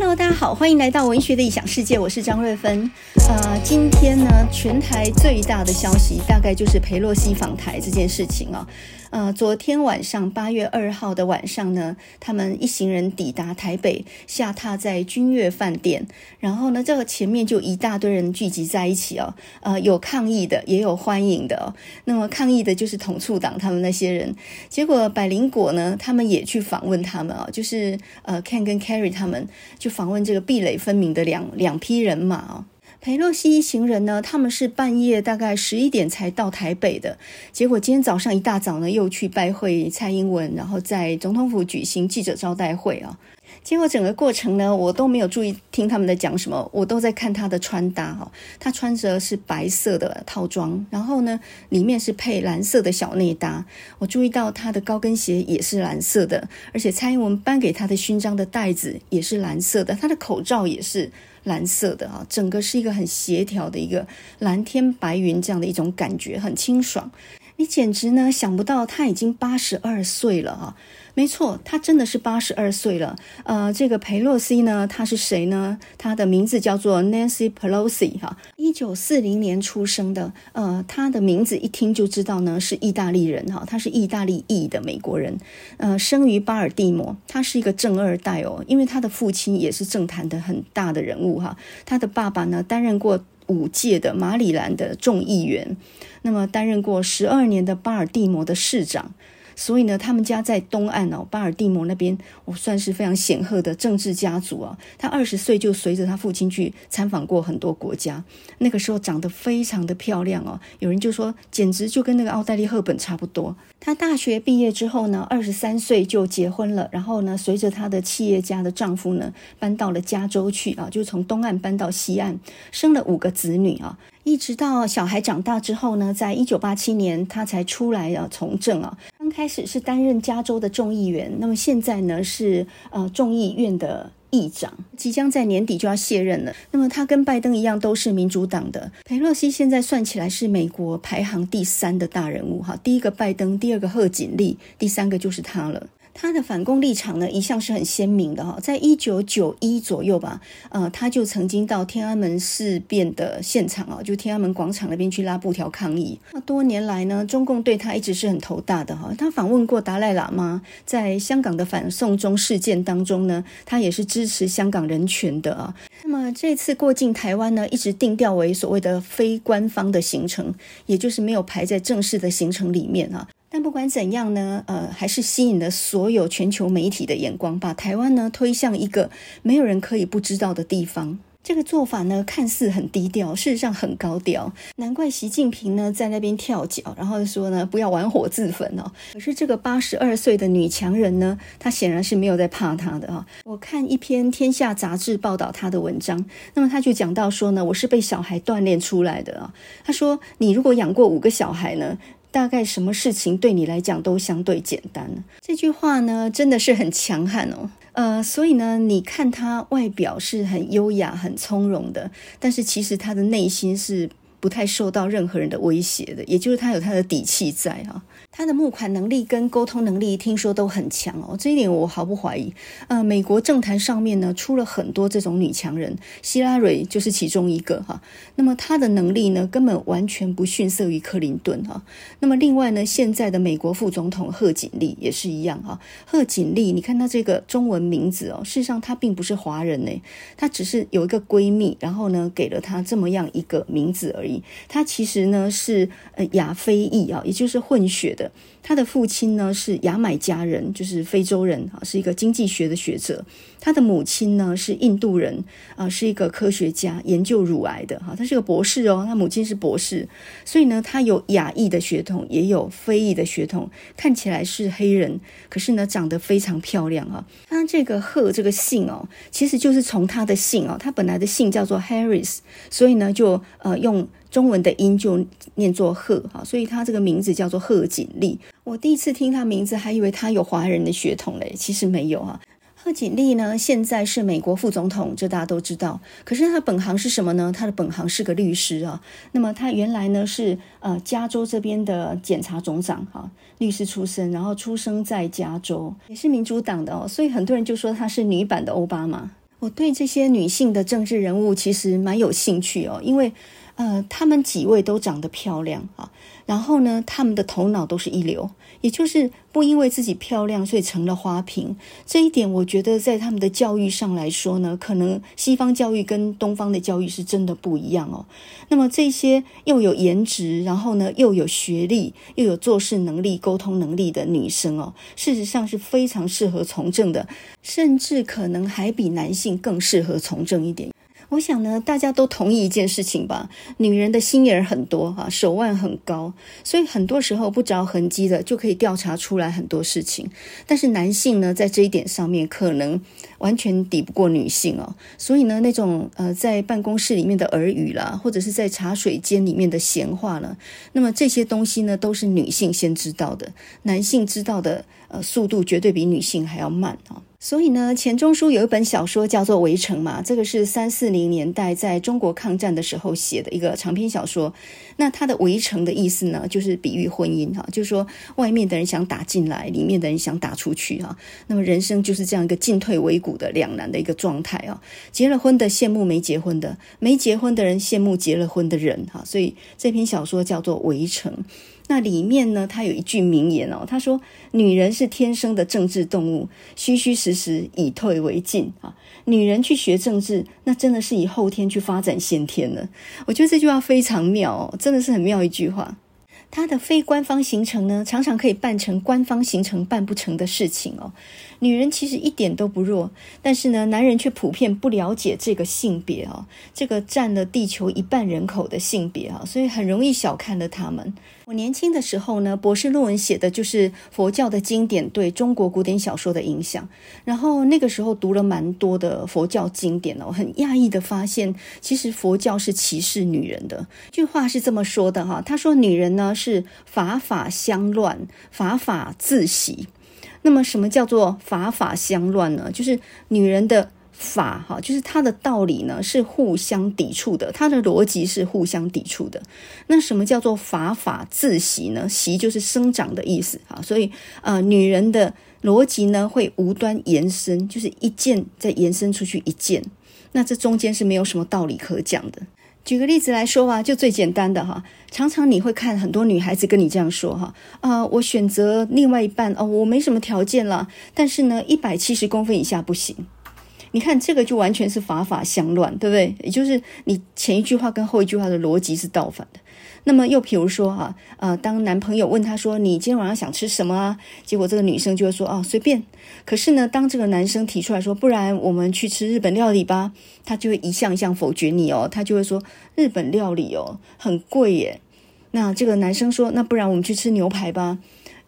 Hello，大家好，欢迎来到文学的异想世界，我是张瑞芬。呃，今天呢，全台最大的消息大概就是裴洛西访台这件事情、哦。呃，昨天晚上八月二号的晚上呢，他们一行人抵达台北，下榻在君悦饭店。然后呢，这个前面就一大堆人聚集在一起哦。呃，有抗议的，也有欢迎的。那么抗议的就是统促党他们那些人。结果百灵果呢，他们也去访问他们啊、哦，就是呃，Ken 跟 Carrie 他们就访问这个壁垒分明的两两批人马啊、哦。裴洛西一行人呢，他们是半夜大概十一点才到台北的，结果今天早上一大早呢，又去拜会蔡英文，然后在总统府举行记者招待会啊。结果整个过程呢，我都没有注意听他们在讲什么，我都在看他的穿搭哈。他穿着是白色的套装，然后呢，里面是配蓝色的小内搭。我注意到他的高跟鞋也是蓝色的，而且蔡英文颁给他的勋章的带子也是蓝色的，他的口罩也是。蓝色的啊，整个是一个很协调的一个蓝天白云这样的一种感觉，很清爽。你简直呢想不到他已经八十二岁了啊！没错，他真的是八十二岁了。呃，这个裴洛西呢，他是谁呢？他的名字叫做 Nancy Pelosi 哈，一九四零年出生的。呃，他的名字一听就知道呢是意大利人哈，他是意大利裔的美国人。呃，生于巴尔的摩，他是一个政二代哦，因为他的父亲也是政坛的很大的人物哈。他的爸爸呢担任过五届的马里兰的众议员。那么担任过十二年的巴尔的摩的市长，所以呢，他们家在东岸哦，巴尔的摩那边，我算是非常显赫的政治家族啊。他二十岁就随着他父亲去参访过很多国家，那个时候长得非常的漂亮哦，有人就说简直就跟那个奥黛丽·赫本差不多。他大学毕业之后呢，二十三岁就结婚了，然后呢，随着他的企业家的丈夫呢，搬到了加州去啊，就从东岸搬到西岸，生了五个子女啊。一直到小孩长大之后呢，在一九八七年，他才出来啊从政啊。刚开始是担任加州的众议员，那么现在呢是呃众议院的议长，即将在年底就要卸任了。那么他跟拜登一样都是民主党的。佩洛西现在算起来是美国排行第三的大人物哈，第一个拜登，第二个贺锦丽，第三个就是他了。他的反共立场呢，一向是很鲜明的哈。在一九九一左右吧，呃，他就曾经到天安门事变的现场啊，就天安门广场那边去拉布条抗议。那多年来呢，中共对他一直是很头大的哈。他访问过达赖喇嘛，在香港的反送中事件当中呢，他也是支持香港人权的啊。那么这次过境台湾呢，一直定调为所谓的非官方的行程，也就是没有排在正式的行程里面啊。但不管怎样呢，呃，还是吸引了所有全球媒体的眼光，把台湾呢推向一个没有人可以不知道的地方。这个做法呢，看似很低调，事实上很高调。难怪习近平呢在那边跳脚，然后说呢不要玩火自焚哦。可是这个八十二岁的女强人呢，她显然是没有在怕他的啊。我看一篇《天下》杂志报道她的文章，那么他就讲到说呢，我是被小孩锻炼出来的啊。他说，你如果养过五个小孩呢，大概什么事情对你来讲都相对简单。这句话呢，真的是很强悍哦。呃，所以呢，你看他外表是很优雅、很从容的，但是其实他的内心是不太受到任何人的威胁的，也就是他有他的底气在啊。他的募款能力跟沟通能力听说都很强哦，这一点我毫不怀疑。呃，美国政坛上面呢，出了很多这种女强人，希拉蕊就是其中一个哈。那么她的能力呢，根本完全不逊色于克林顿哈。那么另外呢，现在的美国副总统贺锦丽也是一样哈。贺锦丽，你看她这个中文名字哦，事实上她并不是华人呢，她只是有一个闺蜜，然后呢给了她这么样一个名字而已。她其实呢是呃亚非裔啊，也就是混血的。他的父亲呢是牙买加人，就是非洲人啊，是一个经济学的学者。他的母亲呢是印度人啊，是一个科学家，研究乳癌的哈。他是个博士哦，他母亲是博士，所以呢，他有亚裔的血统，也有非裔的血统。看起来是黑人，可是呢，长得非常漂亮啊。他这个贺这个姓哦，其实就是从他的姓哦，他本来的姓叫做 Harris，所以呢，就呃用。中文的音就念作贺哈，所以他这个名字叫做贺锦丽。我第一次听他名字，还以为他有华人的血统嘞，其实没有啊。贺锦丽呢，现在是美国副总统，这大家都知道。可是他本行是什么呢？他的本行是个律师啊。那么他原来呢是呃加州这边的检察总长哈，律师出身，然后出生在加州，也是民主党的哦。所以很多人就说他是女版的欧巴马。我对这些女性的政治人物其实蛮有兴趣哦，因为呃，她们几位都长得漂亮啊，然后呢，他们的头脑都是一流。也就是不因为自己漂亮，所以成了花瓶。这一点，我觉得在他们的教育上来说呢，可能西方教育跟东方的教育是真的不一样哦。那么这些又有颜值，然后呢又有学历，又有做事能力、沟通能力的女生哦，事实上是非常适合从政的，甚至可能还比男性更适合从政一点。我想呢，大家都同意一件事情吧？女人的心眼很多哈，手腕很高，所以很多时候不着痕迹的就可以调查出来很多事情。但是男性呢，在这一点上面可能完全抵不过女性哦。所以呢，那种呃，在办公室里面的耳语啦，或者是在茶水间里面的闲话呢，那么这些东西呢，都是女性先知道的，男性知道的呃速度绝对比女性还要慢啊。所以呢，钱钟书有一本小说叫做《围城》嘛，这个是三四零年代在中国抗战的时候写的一个长篇小说。那它的“围城”的意思呢，就是比喻婚姻哈，就是说外面的人想打进来，里面的人想打出去哈。那么人生就是这样一个进退维谷的两难的一个状态啊。结了婚的羡慕没结婚的，没结婚的人羡慕结了婚的人哈。所以这篇小说叫做《围城》。那里面呢，他有一句名言哦，他说：“女人是天生的政治动物，虚虚实实，以退为进啊。女人去学政治，那真的是以后天去发展先天了。”我觉得这句话非常妙哦，真的是很妙一句话。它的非官方行程呢，常常可以办成官方行程办不成的事情哦。女人其实一点都不弱，但是呢，男人却普遍不了解这个性别啊，这个占了地球一半人口的性别啊，所以很容易小看了他们。我年轻的时候呢，博士论文写的就是佛教的经典对中国古典小说的影响。然后那个时候读了蛮多的佛教经典哦，很讶异的发现，其实佛教是歧视女人的。句话是这么说的哈，他说女人呢是法法相乱，法法自喜。那么什么叫做法法相乱呢？就是女人的。法哈，就是她的道理呢是互相抵触的，她的逻辑是互相抵触的。那什么叫做法法自习呢？习就是生长的意思啊，所以呃，女人的逻辑呢会无端延伸，就是一件再延伸出去一件，那这中间是没有什么道理可讲的。举个例子来说吧，就最简单的哈，常常你会看很多女孩子跟你这样说哈，啊，我选择另外一半哦，我没什么条件了，但是呢，一百七十公分以下不行。你看这个就完全是法法相乱，对不对？也就是你前一句话跟后一句话的逻辑是倒反的。那么又比如说哈，呃，当男朋友问他说：“你今天晚上想吃什么啊？”结果这个女生就会说：“哦，随便。”可是呢，当这个男生提出来说：“不然我们去吃日本料理吧？”他就会一项一项否决你哦，他就会说：“日本料理哦，很贵耶。”那这个男生说：“那不然我们去吃牛排吧？”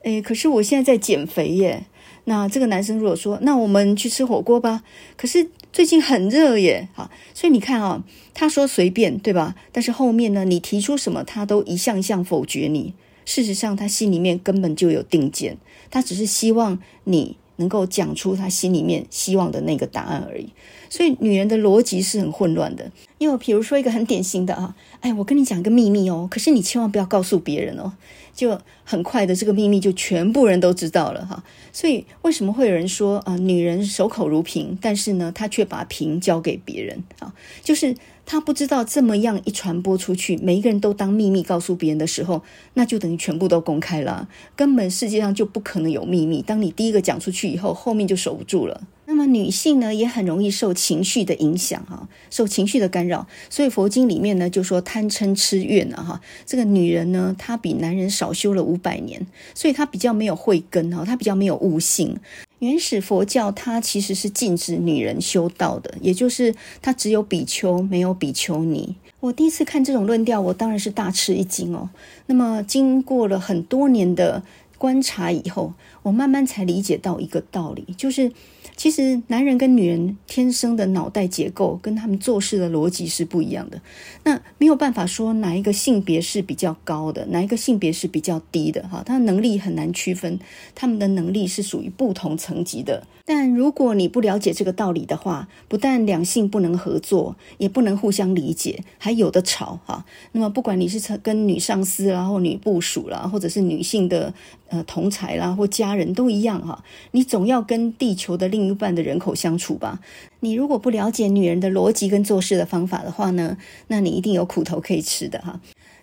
诶，可是我现在在减肥耶。那这个男生如果说，那我们去吃火锅吧，可是最近很热耶，好，所以你看啊，他说随便，对吧？但是后面呢，你提出什么，他都一项一项否决你。事实上，他心里面根本就有定见，他只是希望你能够讲出他心里面希望的那个答案而已。所以，女人的逻辑是很混乱的。因为比如说一个很典型的啊，哎，我跟你讲一个秘密哦，可是你千万不要告诉别人哦。就很快的，这个秘密就全部人都知道了哈。所以为什么会有人说啊，女人守口如瓶，但是呢，她却把瓶交给别人啊？就是他不知道这么样一传播出去，每一个人都当秘密告诉别人的时候，那就等于全部都公开了，根本世界上就不可能有秘密。当你第一个讲出去以后，后面就守不住了。那女性呢，也很容易受情绪的影响哈，受情绪的干扰。所以佛经里面呢，就说贪嗔痴怨啊哈，这个女人呢，她比男人少修了五百年，所以她比较没有慧根哈，她比较没有悟性。原始佛教它其实是禁止女人修道的，也就是它只有比丘，没有比丘尼。我第一次看这种论调，我当然是大吃一惊哦。那么经过了很多年的观察以后，我慢慢才理解到一个道理，就是。其实，男人跟女人天生的脑袋结构跟他们做事的逻辑是不一样的。那没有办法说哪一个性别是比较高的，哪一个性别是比较低的，哈，他的能力很难区分，他们的能力是属于不同层级的。但如果你不了解这个道理的话，不但两性不能合作，也不能互相理解，还有的吵，哈。那么，不管你是跟女上司然后女部属啦，或者是女性的呃同财啦，或家人都一样，哈。你总要跟地球的另一半的人口相处吧。你如果不了解女人的逻辑跟做事的方法的话呢，那你一定有苦头可以吃的哈。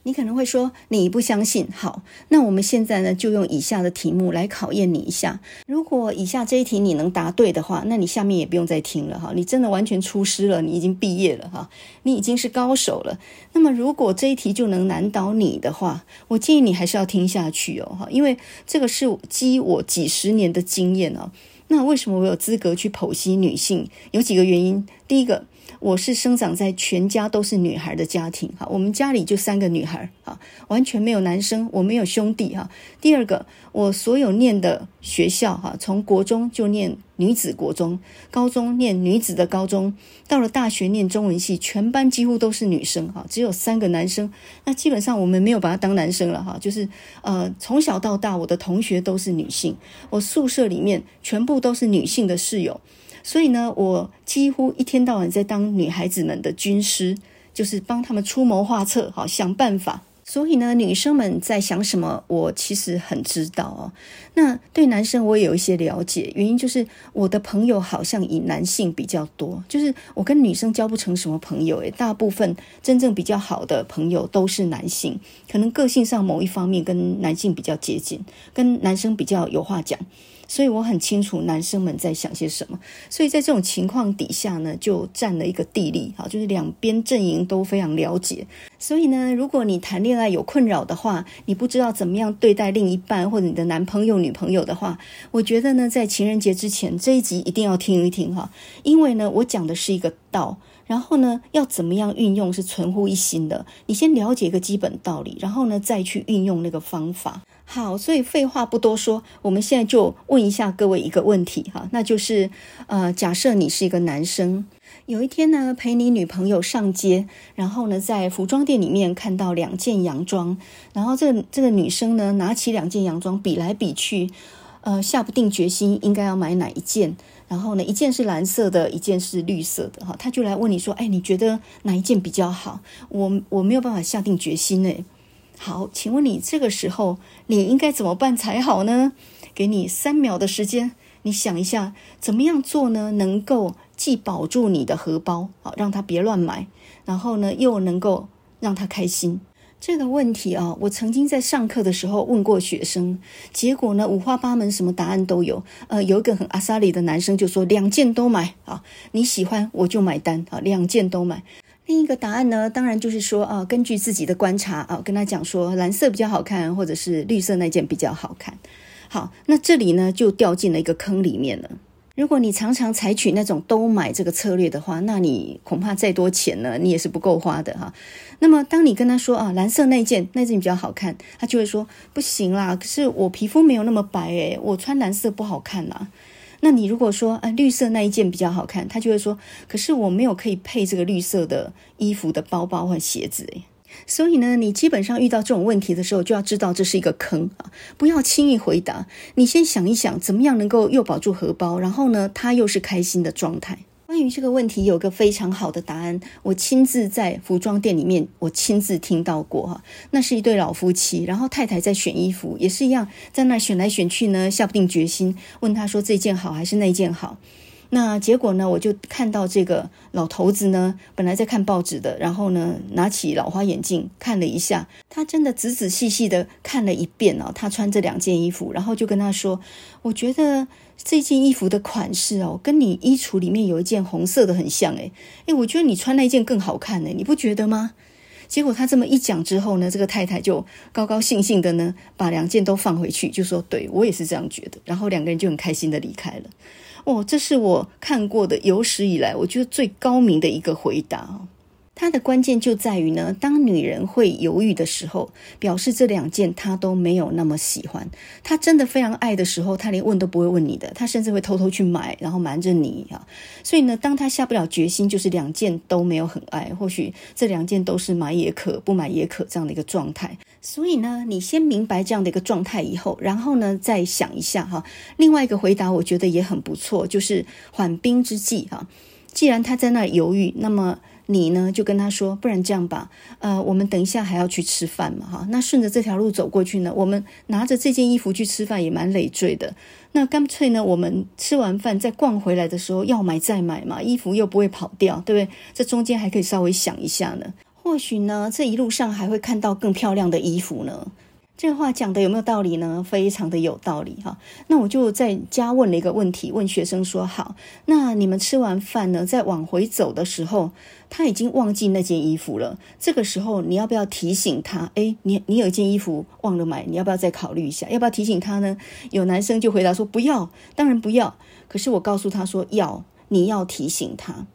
你可能会说你不相信，好，那我们现在呢就用以下的题目来考验你一下。如果以下这一题你能答对的话，那你下面也不用再听了哈，你真的完全出师了，你已经毕业了哈，你已经是高手了。那么如果这一题就能难倒你的话，我建议你还是要听下去哦哈，因为这个是基我几十年的经验哦。那为什么我有资格去剖析女性？有几个原因，第一个。我是生长在全家都是女孩的家庭，哈，我们家里就三个女孩，哈，完全没有男生，我没有兄弟，哈。第二个，我所有念的学校，哈，从国中就念女子国中，高中念女子的高中，到了大学念中文系，全班几乎都是女生，哈，只有三个男生。那基本上我们没有把他当男生了，哈，就是呃，从小到大，我的同学都是女性，我宿舍里面全部都是女性的室友。所以呢，我几乎一天到晚在当女孩子们的军师，就是帮他们出谋划策，好想办法。所以呢，女生们在想什么，我其实很知道哦。那对男生我也有一些了解，原因就是我的朋友好像以男性比较多，就是我跟女生交不成什么朋友，诶，大部分真正比较好的朋友都是男性，可能个性上某一方面跟男性比较接近，跟男生比较有话讲。所以我很清楚男生们在想些什么，所以在这种情况底下呢，就占了一个地利啊，就是两边阵营都非常了解。所以呢，如果你谈恋爱有困扰的话，你不知道怎么样对待另一半或者你的男朋友、女朋友的话，我觉得呢，在情人节之前这一集一定要听一听哈，因为呢，我讲的是一个道。然后呢，要怎么样运用是存乎一心的。你先了解一个基本道理，然后呢，再去运用那个方法。好，所以废话不多说，我们现在就问一下各位一个问题哈，那就是呃，假设你是一个男生，有一天呢，陪你女朋友上街，然后呢，在服装店里面看到两件洋装，然后这个这个女生呢，拿起两件洋装比来比去，呃，下不定决心应该要买哪一件。然后呢，一件是蓝色的，一件是绿色的，哈，他就来问你说，哎，你觉得哪一件比较好？我我没有办法下定决心呢。好，请问你这个时候你应该怎么办才好呢？给你三秒的时间，你想一下怎么样做呢？能够既保住你的荷包，好，让他别乱买，然后呢，又能够让他开心。这个问题啊，我曾经在上课的时候问过学生，结果呢，五花八门，什么答案都有。呃，有一个很阿萨里的男生就说两件都买啊，你喜欢我就买单啊，两件都买。另一个答案呢，当然就是说啊，根据自己的观察啊，跟他讲说蓝色比较好看，或者是绿色那件比较好看。好，那这里呢就掉进了一个坑里面了。如果你常常采取那种都买这个策略的话，那你恐怕再多钱呢，你也是不够花的哈。那么，当你跟他说啊，蓝色那件那件比较好看，他就会说不行啦。可是我皮肤没有那么白诶，我穿蓝色不好看啦。那你如果说啊，绿色那一件比较好看，他就会说，可是我没有可以配这个绿色的衣服的包包和鞋子诶。所以呢，你基本上遇到这种问题的时候，就要知道这是一个坑啊！不要轻易回答，你先想一想，怎么样能够又保住荷包，然后呢，他又是开心的状态。关于这个问题，有个非常好的答案，我亲自在服装店里面，我亲自听到过哈。那是一对老夫妻，然后太太在选衣服，也是一样，在那选来选去呢，下不定决心，问他说这件好还是那件好。那结果呢，我就看到这个老头子呢，本来在看报纸的，然后呢，拿起老花眼镜看了一下，他真的仔仔细细的看了一遍哦，他穿这两件衣服，然后就跟他说：“我觉得这件衣服的款式哦，跟你衣橱里面有一件红色的很像，诶诶，我觉得你穿那件更好看呢，你不觉得吗？”结果他这么一讲之后呢，这个太太就高高兴兴的呢，把两件都放回去，就说：“对，我也是这样觉得。”然后两个人就很开心的离开了。哦，这是我看过的有史以来我觉得最高明的一个回答。它的关键就在于呢，当女人会犹豫的时候，表示这两件她都没有那么喜欢。她真的非常爱的时候，她连问都不会问你的，她甚至会偷偷去买，然后瞒着你啊。所以呢，当她下不了决心，就是两件都没有很爱，或许这两件都是买也可，不买也可这样的一个状态。所以呢，你先明白这样的一个状态以后，然后呢，再想一下哈。另外一个回答，我觉得也很不错，就是缓兵之计哈。既然他在那犹豫，那么。你呢就跟他说，不然这样吧，呃，我们等一下还要去吃饭嘛，哈，那顺着这条路走过去呢，我们拿着这件衣服去吃饭也蛮累赘的，那干脆呢，我们吃完饭再逛回来的时候要买再买嘛，衣服又不会跑掉，对不对？这中间还可以稍微想一下呢，或许呢，这一路上还会看到更漂亮的衣服呢。这话讲的有没有道理呢？非常的有道理哈。那我就在家问了一个问题，问学生说：好，那你们吃完饭呢，在往回走的时候，他已经忘记那件衣服了。这个时候，你要不要提醒他？诶，你你有一件衣服忘了买，你要不要再考虑一下？要不要提醒他呢？有男生就回答说：不要，当然不要。可是我告诉他说要，你要提醒他。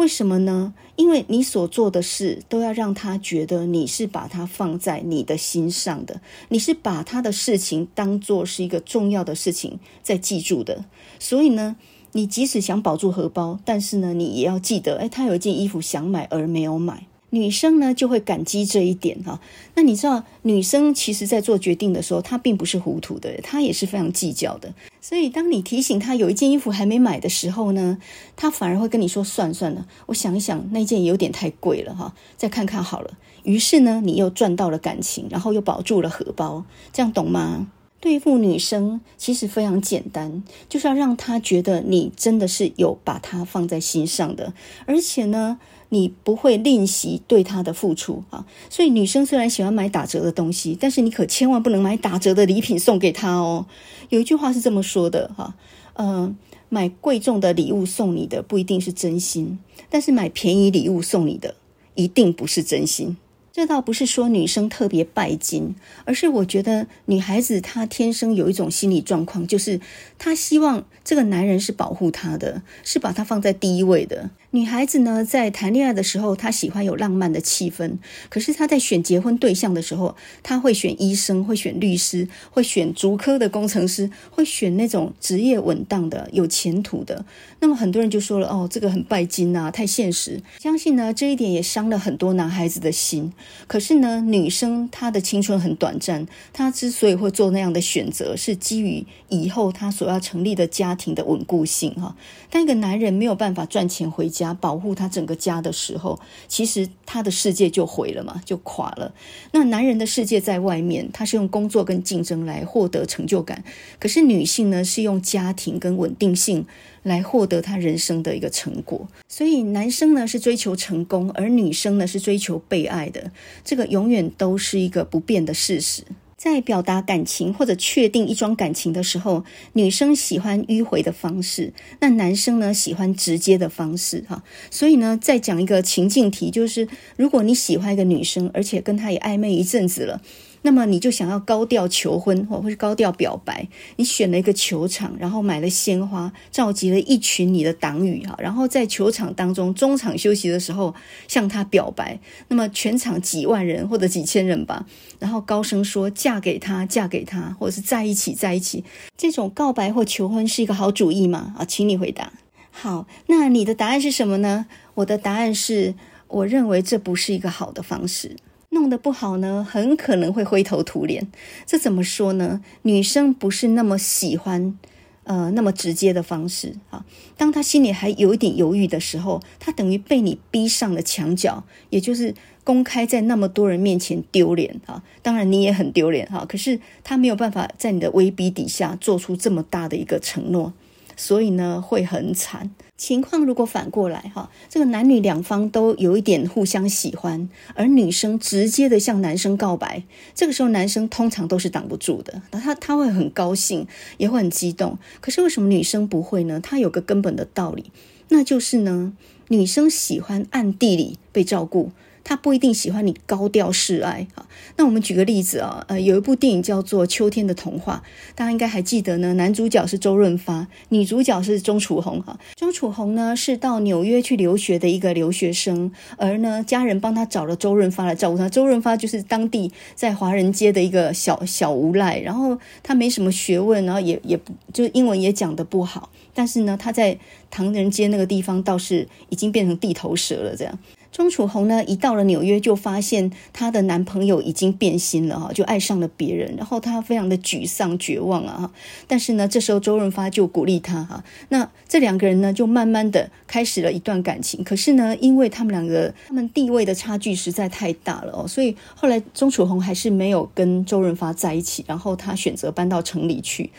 为什么呢？因为你所做的事都要让他觉得你是把他放在你的心上的，你是把他的事情当做是一个重要的事情在记住的。所以呢，你即使想保住荷包，但是呢，你也要记得，哎，他有一件衣服想买而没有买。女生呢就会感激这一点哈。那你知道，女生其实在做决定的时候，她并不是糊涂的，她也是非常计较的。所以，当你提醒她有一件衣服还没买的时候呢，她反而会跟你说：“算算了，我想一想，那件有点太贵了哈，再看看好了。”于是呢，你又赚到了感情，然后又保住了荷包，这样懂吗？对付女生其实非常简单，就是要让她觉得你真的是有把她放在心上的，而且呢。你不会吝惜对他的付出啊，所以女生虽然喜欢买打折的东西，但是你可千万不能买打折的礼品送给她哦。有一句话是这么说的哈，嗯，买贵重的礼物送你的不一定是真心，但是买便宜礼物送你的一定不是真心。这倒不是说女生特别拜金，而是我觉得女孩子她天生有一种心理状况，就是她希望这个男人是保护她的，是把她放在第一位的。女孩子呢，在谈恋爱的时候，她喜欢有浪漫的气氛。可是她在选结婚对象的时候，她会选医生，会选律师，会选足科的工程师，会选那种职业稳当的、有前途的。那么很多人就说了：“哦，这个很拜金啊，太现实。”相信呢，这一点也伤了很多男孩子的心。可是呢，女生她的青春很短暂，她之所以会做那样的选择，是基于以后她所要成立的家庭的稳固性哈。当一个男人没有办法赚钱回家，保护他整个家的时候，其实他的世界就毁了嘛，就垮了。那男人的世界在外面，他是用工作跟竞争来获得成就感；可是女性呢，是用家庭跟稳定性来获得他人生的一个成果。所以男生呢是追求成功，而女生呢是追求被爱的。这个永远都是一个不变的事实。在表达感情或者确定一桩感情的时候，女生喜欢迂回的方式，那男生呢喜欢直接的方式哈。所以呢，再讲一个情境题，就是如果你喜欢一个女生，而且跟她也暧昧一阵子了。那么你就想要高调求婚，或者是高调表白，你选了一个球场，然后买了鲜花，召集了一群你的党羽哈，然后在球场当中中场休息的时候向他表白。那么全场几万人或者几千人吧，然后高声说嫁给他，嫁给他，或者是在一起，在一起。这种告白或求婚是一个好主意吗？啊，请你回答。好，那你的答案是什么呢？我的答案是，我认为这不是一个好的方式。弄得不好呢，很可能会灰头土脸。这怎么说呢？女生不是那么喜欢，呃，那么直接的方式啊。当她心里还有一点犹豫的时候，她等于被你逼上了墙角，也就是公开在那么多人面前丢脸啊。当然你也很丢脸哈，可是她没有办法在你的威逼底下做出这么大的一个承诺。所以呢，会很惨。情况如果反过来，哈，这个男女两方都有一点互相喜欢，而女生直接的向男生告白，这个时候男生通常都是挡不住的，他他会很高兴，也会很激动。可是为什么女生不会呢？她有个根本的道理，那就是呢，女生喜欢暗地里被照顾。他不一定喜欢你高调示爱啊。那我们举个例子啊，呃，有一部电影叫做《秋天的童话》，大家应该还记得呢。男主角是周润发，女主角是钟楚红哈。钟楚红呢是到纽约去留学的一个留学生，而呢家人帮他找了周润发来照顾他。周润发就是当地在华人街的一个小小无赖，然后他没什么学问，然后也也就英文也讲得不好，但是呢他在唐人街那个地方倒是已经变成地头蛇了这样。钟楚红呢，一到了纽约，就发现她的男朋友已经变心了哈，就爱上了别人，然后她非常的沮丧绝望啊。但是呢，这时候周润发就鼓励她哈。那这两个人呢，就慢慢的开始了一段感情。可是呢，因为他们两个他们地位的差距实在太大了哦，所以后来钟楚红还是没有跟周润发在一起，然后她选择搬到城里去。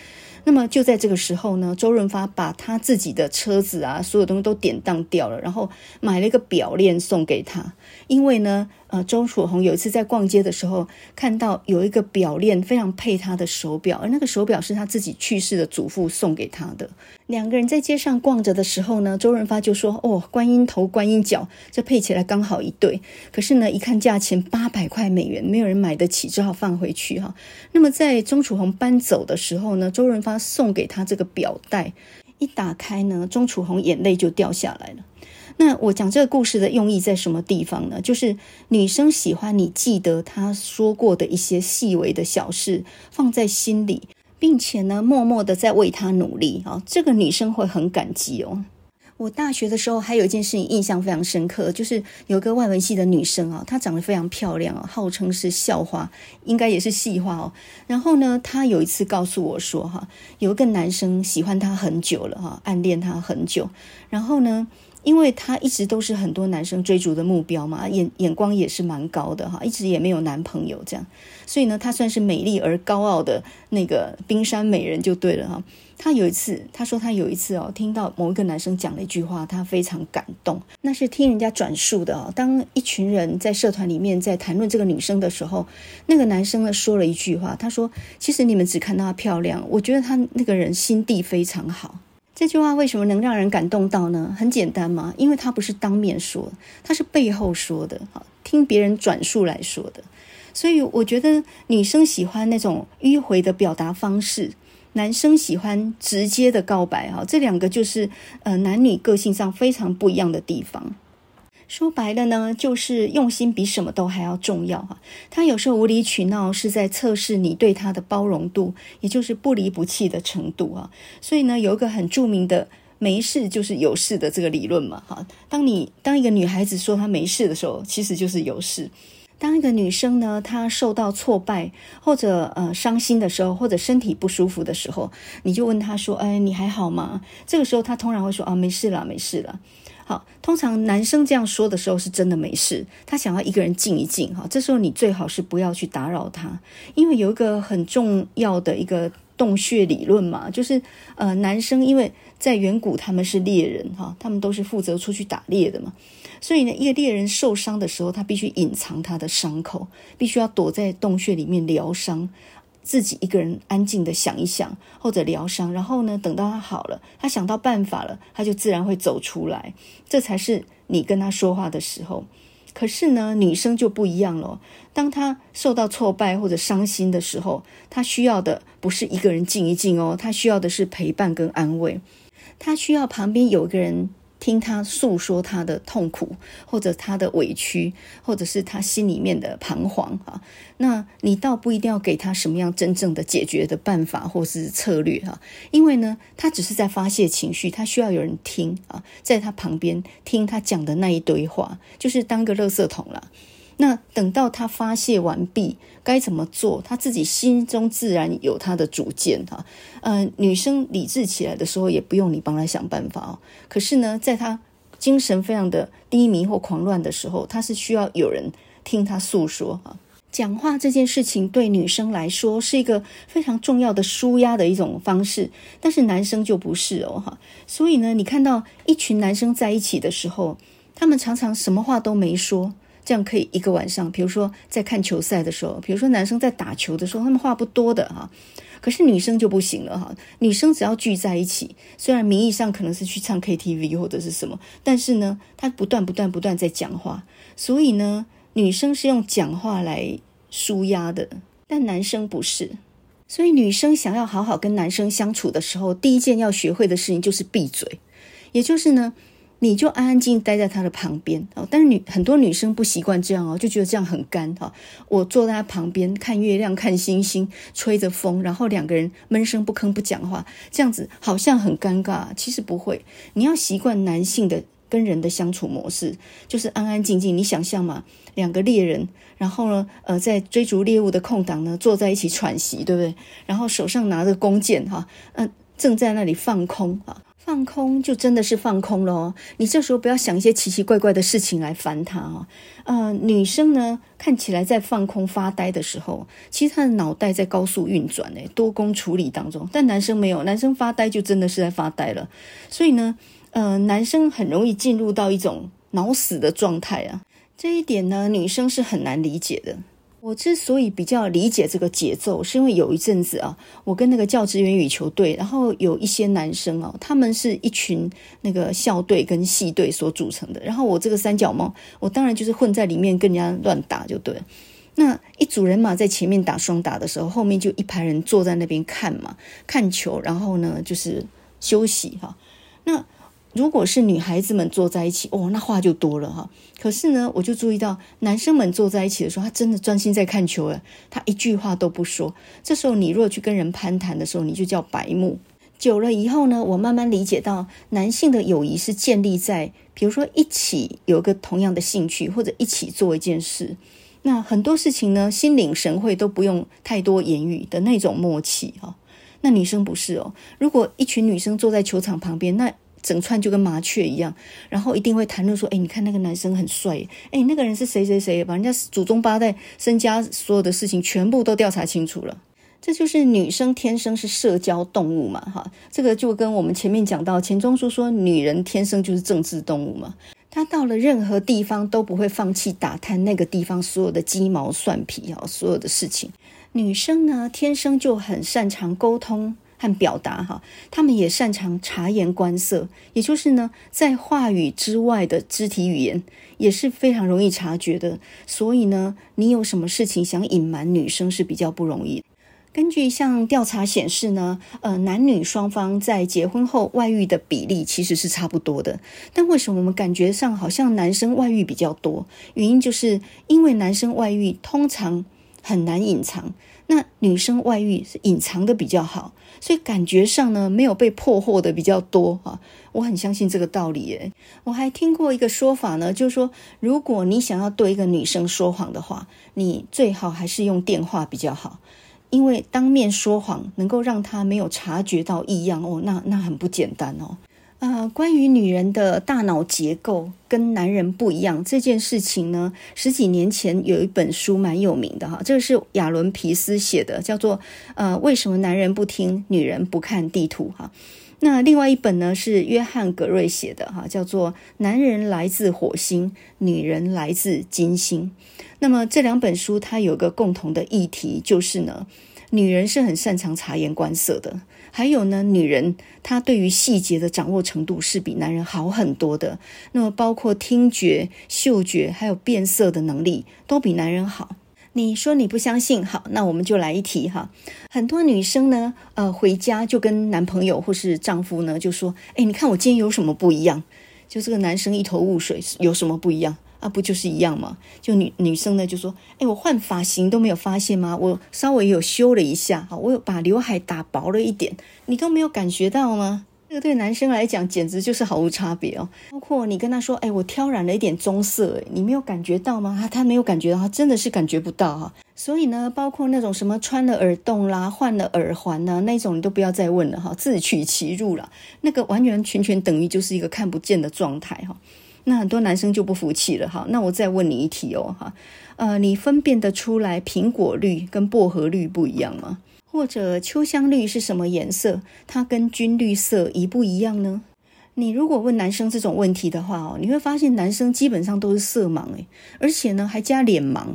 那么就在这个时候呢，周润发把他自己的车子啊，所有东西都典当掉了，然后买了一个表链送给他，因为呢。呃，周楚红有一次在逛街的时候，看到有一个表链非常配她的手表，而那个手表是她自己去世的祖父送给她的。两个人在街上逛着的时候呢，周润发就说：“哦，观音头，观音脚，这配起来刚好一对。”可是呢，一看价钱八百块美元，没有人买得起，只好放回去哈。那么在钟楚红搬走的时候呢，周润发送给她这个表带，一打开呢，钟楚红眼泪就掉下来了。那我讲这个故事的用意在什么地方呢？就是女生喜欢你记得她说过的一些细微的小事，放在心里，并且呢，默默的在为她努力啊，这个女生会很感激哦。我大学的时候还有一件事情印象非常深刻，就是有一个外文系的女生啊，她长得非常漂亮啊，号称是校花，应该也是系花哦。然后呢，她有一次告诉我说，哈，有一个男生喜欢她很久了哈，暗恋她很久，然后呢。因为她一直都是很多男生追逐的目标嘛，眼眼光也是蛮高的哈，一直也没有男朋友这样，所以呢，她算是美丽而高傲的那个冰山美人就对了哈。她有一次，她说她有一次哦，听到某一个男生讲了一句话，她非常感动。那是听人家转述的哦。当一群人在社团里面在谈论这个女生的时候，那个男生呢说了一句话，他说：“其实你们只看她漂亮，我觉得她那个人心地非常好。”这句话为什么能让人感动到呢？很简单嘛，因为他不是当面说，他是背后说的，好，听别人转述来说的。所以我觉得女生喜欢那种迂回的表达方式，男生喜欢直接的告白，哈，这两个就是呃男女个性上非常不一样的地方。说白了呢，就是用心比什么都还要重要哈。他有时候无理取闹，是在测试你对他的包容度，也就是不离不弃的程度啊。所以呢，有一个很著名的“没事就是有事”的这个理论嘛哈。当你当一个女孩子说她没事的时候，其实就是有事；当一个女生呢，她受到挫败或者呃伤心的时候，或者身体不舒服的时候，你就问她说：“哎，你还好吗？”这个时候她通常会说：“啊，没事了，没事了。”通常男生这样说的时候是真的没事，他想要一个人静一静。哈，这时候你最好是不要去打扰他，因为有一个很重要的一个洞穴理论嘛，就是呃，男生因为在远古他们是猎人哈，他们都是负责出去打猎的嘛，所以呢，一个猎人受伤的时候，他必须隐藏他的伤口，必须要躲在洞穴里面疗伤。自己一个人安静的想一想，或者疗伤，然后呢，等到他好了，他想到办法了，他就自然会走出来。这才是你跟他说话的时候。可是呢，女生就不一样了。当她受到挫败或者伤心的时候，她需要的不是一个人静一静哦，她需要的是陪伴跟安慰。她需要旁边有个人。听他诉说他的痛苦，或者他的委屈，或者是他心里面的彷徨啊。那你倒不一定要给他什么样真正的解决的办法或是策略哈，因为呢，他只是在发泄情绪，他需要有人听啊，在他旁边听他讲的那一堆话，就是当个垃圾桶了。那等到他发泄完毕，该怎么做？他自己心中自然有他的主见哈。嗯、呃，女生理智起来的时候，也不用你帮他想办法哦。可是呢，在他精神非常的低迷或狂乱的时候，他是需要有人听他诉说哈。讲话这件事情对女生来说是一个非常重要的舒压的一种方式，但是男生就不是哦哈。所以呢，你看到一群男生在一起的时候，他们常常什么话都没说。这样可以一个晚上，比如说在看球赛的时候，比如说男生在打球的时候，他们话不多的哈，可是女生就不行了哈。女生只要聚在一起，虽然名义上可能是去唱 KTV 或者是什么，但是呢，她不断不断不断在讲话，所以呢，女生是用讲话来舒压的，但男生不是。所以女生想要好好跟男生相处的时候，第一件要学会的事情就是闭嘴，也就是呢。你就安安静静待在他的旁边哦，但是女很多女生不习惯这样哦，就觉得这样很干哈。我坐在他旁边看月亮、看星星，吹着风，然后两个人闷声不吭不讲话，这样子好像很尴尬。其实不会，你要习惯男性的跟人的相处模式，就是安安静静。你想象嘛，两个猎人，然后呢，呃，在追逐猎物的空档呢，坐在一起喘息，对不对？然后手上拿着弓箭，哈，嗯，正在那里放空啊。放空就真的是放空了哦，你这时候不要想一些奇奇怪怪的事情来烦他哦。呃，女生呢，看起来在放空发呆的时候，其实她的脑袋在高速运转，诶，多工处理当中。但男生没有，男生发呆就真的是在发呆了。所以呢，呃，男生很容易进入到一种脑死的状态啊。这一点呢，女生是很难理解的。我之所以比较理解这个节奏，是因为有一阵子啊，我跟那个教职员羽球队，然后有一些男生啊，他们是一群那个校队跟系队所组成的，然后我这个三脚猫，我当然就是混在里面跟人家乱打就对了。那一组人马在前面打双打的时候，后面就一排人坐在那边看嘛，看球，然后呢就是休息哈。那如果是女孩子们坐在一起，哦，那话就多了哈。可是呢，我就注意到男生们坐在一起的时候，他真的专心在看球诶，他一句话都不说。这时候你若去跟人攀谈的时候，你就叫白目。久了以后呢，我慢慢理解到，男性的友谊是建立在，比如说一起有个同样的兴趣，或者一起做一件事。那很多事情呢，心领神会都不用太多言语的那种默契哈。那女生不是哦，如果一群女生坐在球场旁边，那整串就跟麻雀一样，然后一定会谈论说：“哎，你看那个男生很帅，哎，那个人是谁谁谁，把人家祖宗八代、身家所有的事情全部都调查清楚了。”这就是女生天生是社交动物嘛，哈，这个就跟我们前面讲到钱钟书说，女人天生就是政治动物嘛，她到了任何地方都不会放弃打探那个地方所有的鸡毛蒜皮啊，所有的事情。女生呢，天生就很擅长沟通。和表达哈，他们也擅长察言观色，也就是呢，在话语之外的肢体语言也是非常容易察觉的。所以呢，你有什么事情想隐瞒，女生是比较不容易。根据像调查显示呢，呃，男女双方在结婚后外遇的比例其实是差不多的。但为什么我们感觉上好像男生外遇比较多？原因就是因为男生外遇通常很难隐藏。那女生外遇是隐藏的比较好，所以感觉上呢，没有被破获的比较多啊。我很相信这个道理耶。我还听过一个说法呢，就是说，如果你想要对一个女生说谎的话，你最好还是用电话比较好，因为当面说谎能够让她没有察觉到异样哦，那那很不简单哦。啊、呃，关于女人的大脑结构跟男人不一样这件事情呢，十几年前有一本书蛮有名的哈，这个是亚伦皮斯写的，叫做《呃为什么男人不听女人不看地图》哈。那另外一本呢是约翰格瑞写的哈，叫做《男人来自火星，女人来自金星》。那么这两本书它有个共同的议题，就是呢，女人是很擅长察言观色的。还有呢，女人她对于细节的掌握程度是比男人好很多的。那么包括听觉、嗅觉，还有变色的能力，都比男人好。你说你不相信？好，那我们就来一题哈。很多女生呢，呃，回家就跟男朋友或是丈夫呢，就说：“哎，你看我今天有什么不一样？”就这个男生一头雾水，有什么不一样？啊，不就是一样吗？就女女生呢就说，哎，我换发型都没有发现吗？我稍微有修了一下，哈，我有把刘海打薄了一点，你都没有感觉到吗？这个对男生来讲简直就是毫无差别哦。包括你跟他说，哎，我挑染了一点棕色，哎，你没有感觉到吗？他他没有感觉到，他真的是感觉不到哈。所以呢，包括那种什么穿了耳洞啦、换了耳环呐，那种你都不要再问了哈，自取其辱了。那个完完全全等于就是一个看不见的状态哈。那很多男生就不服气了哈，那我再问你一题哦哈，呃，你分辨得出来苹果绿跟薄荷绿不一样吗？或者秋香绿是什么颜色？它跟军绿色一不一样呢？你如果问男生这种问题的话哦，你会发现男生基本上都是色盲诶，而且呢还加脸盲，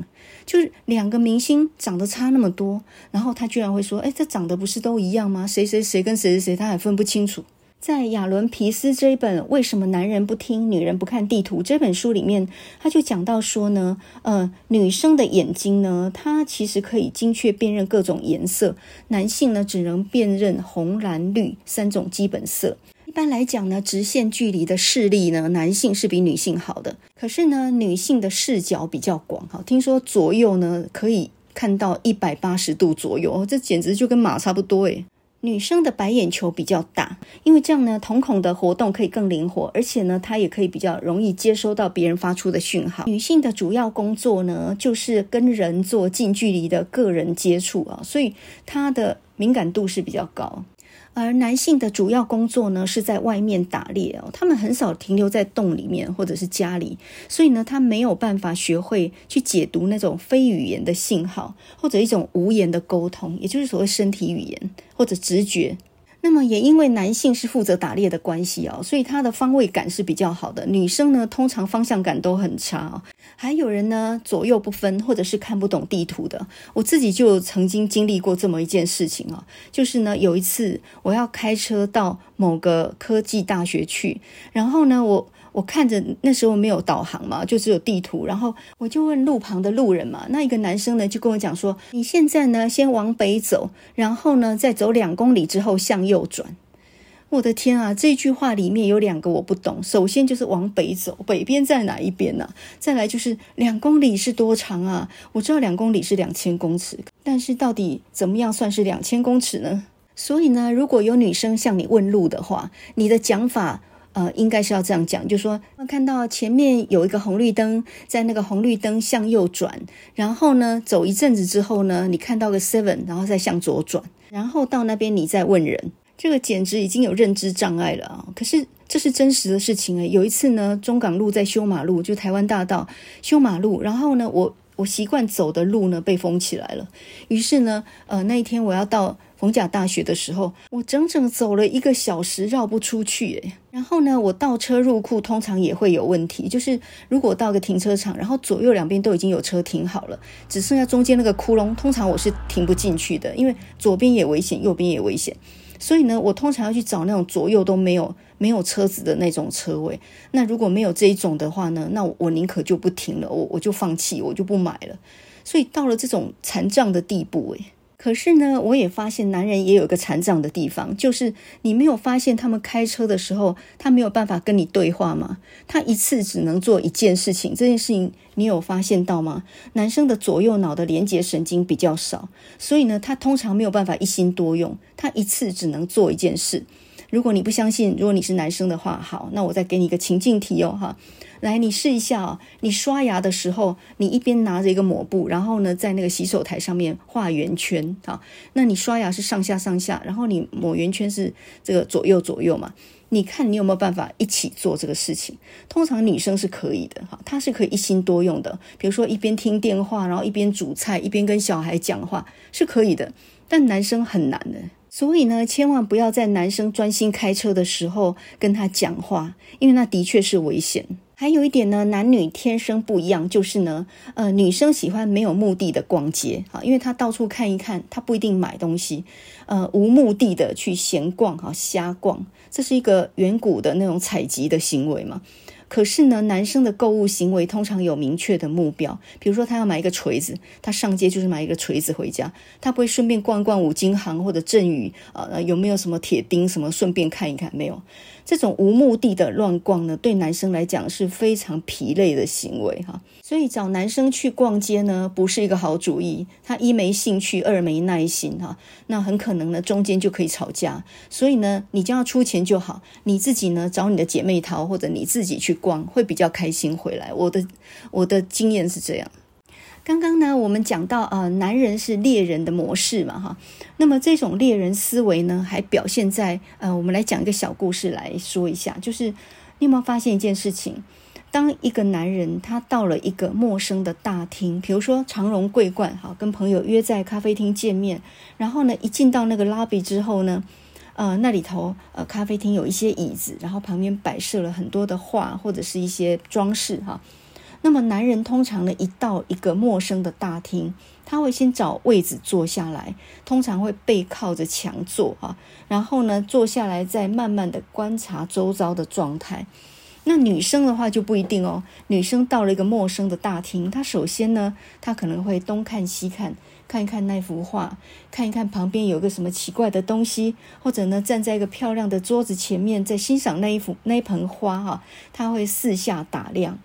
就是两个明星长得差那么多，然后他居然会说，诶，这长得不是都一样吗？谁谁谁跟谁谁谁他还分不清楚。在亚伦皮斯这一本《为什么男人不听女人不看地图》这本书里面，他就讲到说呢，呃，女生的眼睛呢，它其实可以精确辨认各种颜色，男性呢只能辨认红、蓝、绿三种基本色。一般来讲呢，直线距离的视力呢，男性是比女性好的。可是呢，女性的视角比较广，哈，听说左右呢可以看到一百八十度左右，这简直就跟马差不多诶。女生的白眼球比较大，因为这样呢，瞳孔的活动可以更灵活，而且呢，她也可以比较容易接收到别人发出的讯号。女性的主要工作呢，就是跟人做近距离的个人接触啊，所以她的敏感度是比较高。而男性的主要工作呢，是在外面打猎哦，他们很少停留在洞里面或者是家里，所以呢，他没有办法学会去解读那种非语言的信号，或者一种无言的沟通，也就是所谓身体语言或者直觉。那么也因为男性是负责打猎的关系哦，所以他的方位感是比较好的。女生呢，通常方向感都很差哦。还有人呢，左右不分，或者是看不懂地图的。我自己就曾经经历过这么一件事情啊，就是呢，有一次我要开车到某个科技大学去，然后呢，我。我看着那时候没有导航嘛，就只有地图，然后我就问路旁的路人嘛，那一个男生呢就跟我讲说：“你现在呢先往北走，然后呢再走两公里之后向右转。”我的天啊，这句话里面有两个我不懂。首先就是往北走，北边在哪一边呢？再来就是两公里是多长啊？我知道两公里是两千公尺，但是到底怎么样算是两千公尺呢？所以呢，如果有女生向你问路的话，你的讲法。呃，应该是要这样讲，就说，看到前面有一个红绿灯，在那个红绿灯向右转，然后呢，走一阵子之后呢，你看到个 seven，然后再向左转，然后到那边你再问人，这个简直已经有认知障碍了啊！可是这是真实的事情诶。有一次呢，中港路在修马路，就台湾大道修马路，然后呢，我我习惯走的路呢被封起来了，于是呢，呃，那一天我要到。逢甲大学的时候，我整整走了一个小时绕不出去诶。然后呢，我倒车入库通常也会有问题，就是如果到个停车场，然后左右两边都已经有车停好了，只剩下中间那个窟窿，通常我是停不进去的，因为左边也危险，右边也危险。所以呢，我通常要去找那种左右都没有没有车子的那种车位。那如果没有这一种的话呢，那我宁可就不停了，我我就放弃，我就不买了。所以到了这种残障的地步诶。可是呢，我也发现男人也有一个残障的地方，就是你没有发现他们开车的时候，他没有办法跟你对话吗？他一次只能做一件事情，这件事情你有发现到吗？男生的左右脑的连接神经比较少，所以呢，他通常没有办法一心多用，他一次只能做一件事。如果你不相信，如果你是男生的话，好，那我再给你一个情境题哦，哈。来，你试一下啊！你刷牙的时候，你一边拿着一个抹布，然后呢，在那个洗手台上面画圆圈啊。那你刷牙是上下上下，然后你抹圆圈是这个左右左右嘛？你看你有没有办法一起做这个事情？通常女生是可以的哈，她是可以一心多用的。比如说一边听电话，然后一边煮菜，一边跟小孩讲话，是可以的。但男生很难的，所以呢，千万不要在男生专心开车的时候跟他讲话，因为那的确是危险。还有一点呢，男女天生不一样，就是呢，呃，女生喜欢没有目的的逛街，哈，因为她到处看一看，她不一定买东西，呃，无目的的去闲逛，哈，瞎逛，这是一个远古的那种采集的行为嘛。可是呢，男生的购物行为通常有明确的目标，比如说他要买一个锤子，他上街就是买一个锤子回家，他不会顺便逛逛五金行或者振宇啊，呃，有没有什么铁钉什么，顺便看一看，没有。这种无目的的乱逛呢，对男生来讲是非常疲累的行为哈，所以找男生去逛街呢，不是一个好主意。他一没兴趣，二没耐心哈，那很可能呢，中间就可以吵架。所以呢，你就要出钱就好，你自己呢，找你的姐妹淘或者你自己去逛，会比较开心回来。我的我的经验是这样。刚刚呢，我们讲到呃，男人是猎人的模式嘛，哈，那么这种猎人思维呢，还表现在呃，我们来讲一个小故事来说一下，就是你有没有发现一件事情？当一个男人他到了一个陌生的大厅，比如说长荣桂冠，哈，跟朋友约在咖啡厅见面，然后呢，一进到那个 lobby 之后呢，呃，那里头呃，咖啡厅有一些椅子，然后旁边摆设了很多的画或者是一些装饰，哈。那么男人通常呢，一到一个陌生的大厅，他会先找位置坐下来，通常会背靠着墙坐啊，然后呢，坐下来再慢慢的观察周遭的状态。那女生的话就不一定哦，女生到了一个陌生的大厅，她首先呢，她可能会东看西看，看一看那幅画，看一看旁边有个什么奇怪的东西，或者呢，站在一个漂亮的桌子前面，在欣赏那一幅那一盆花哈，她会四下打量。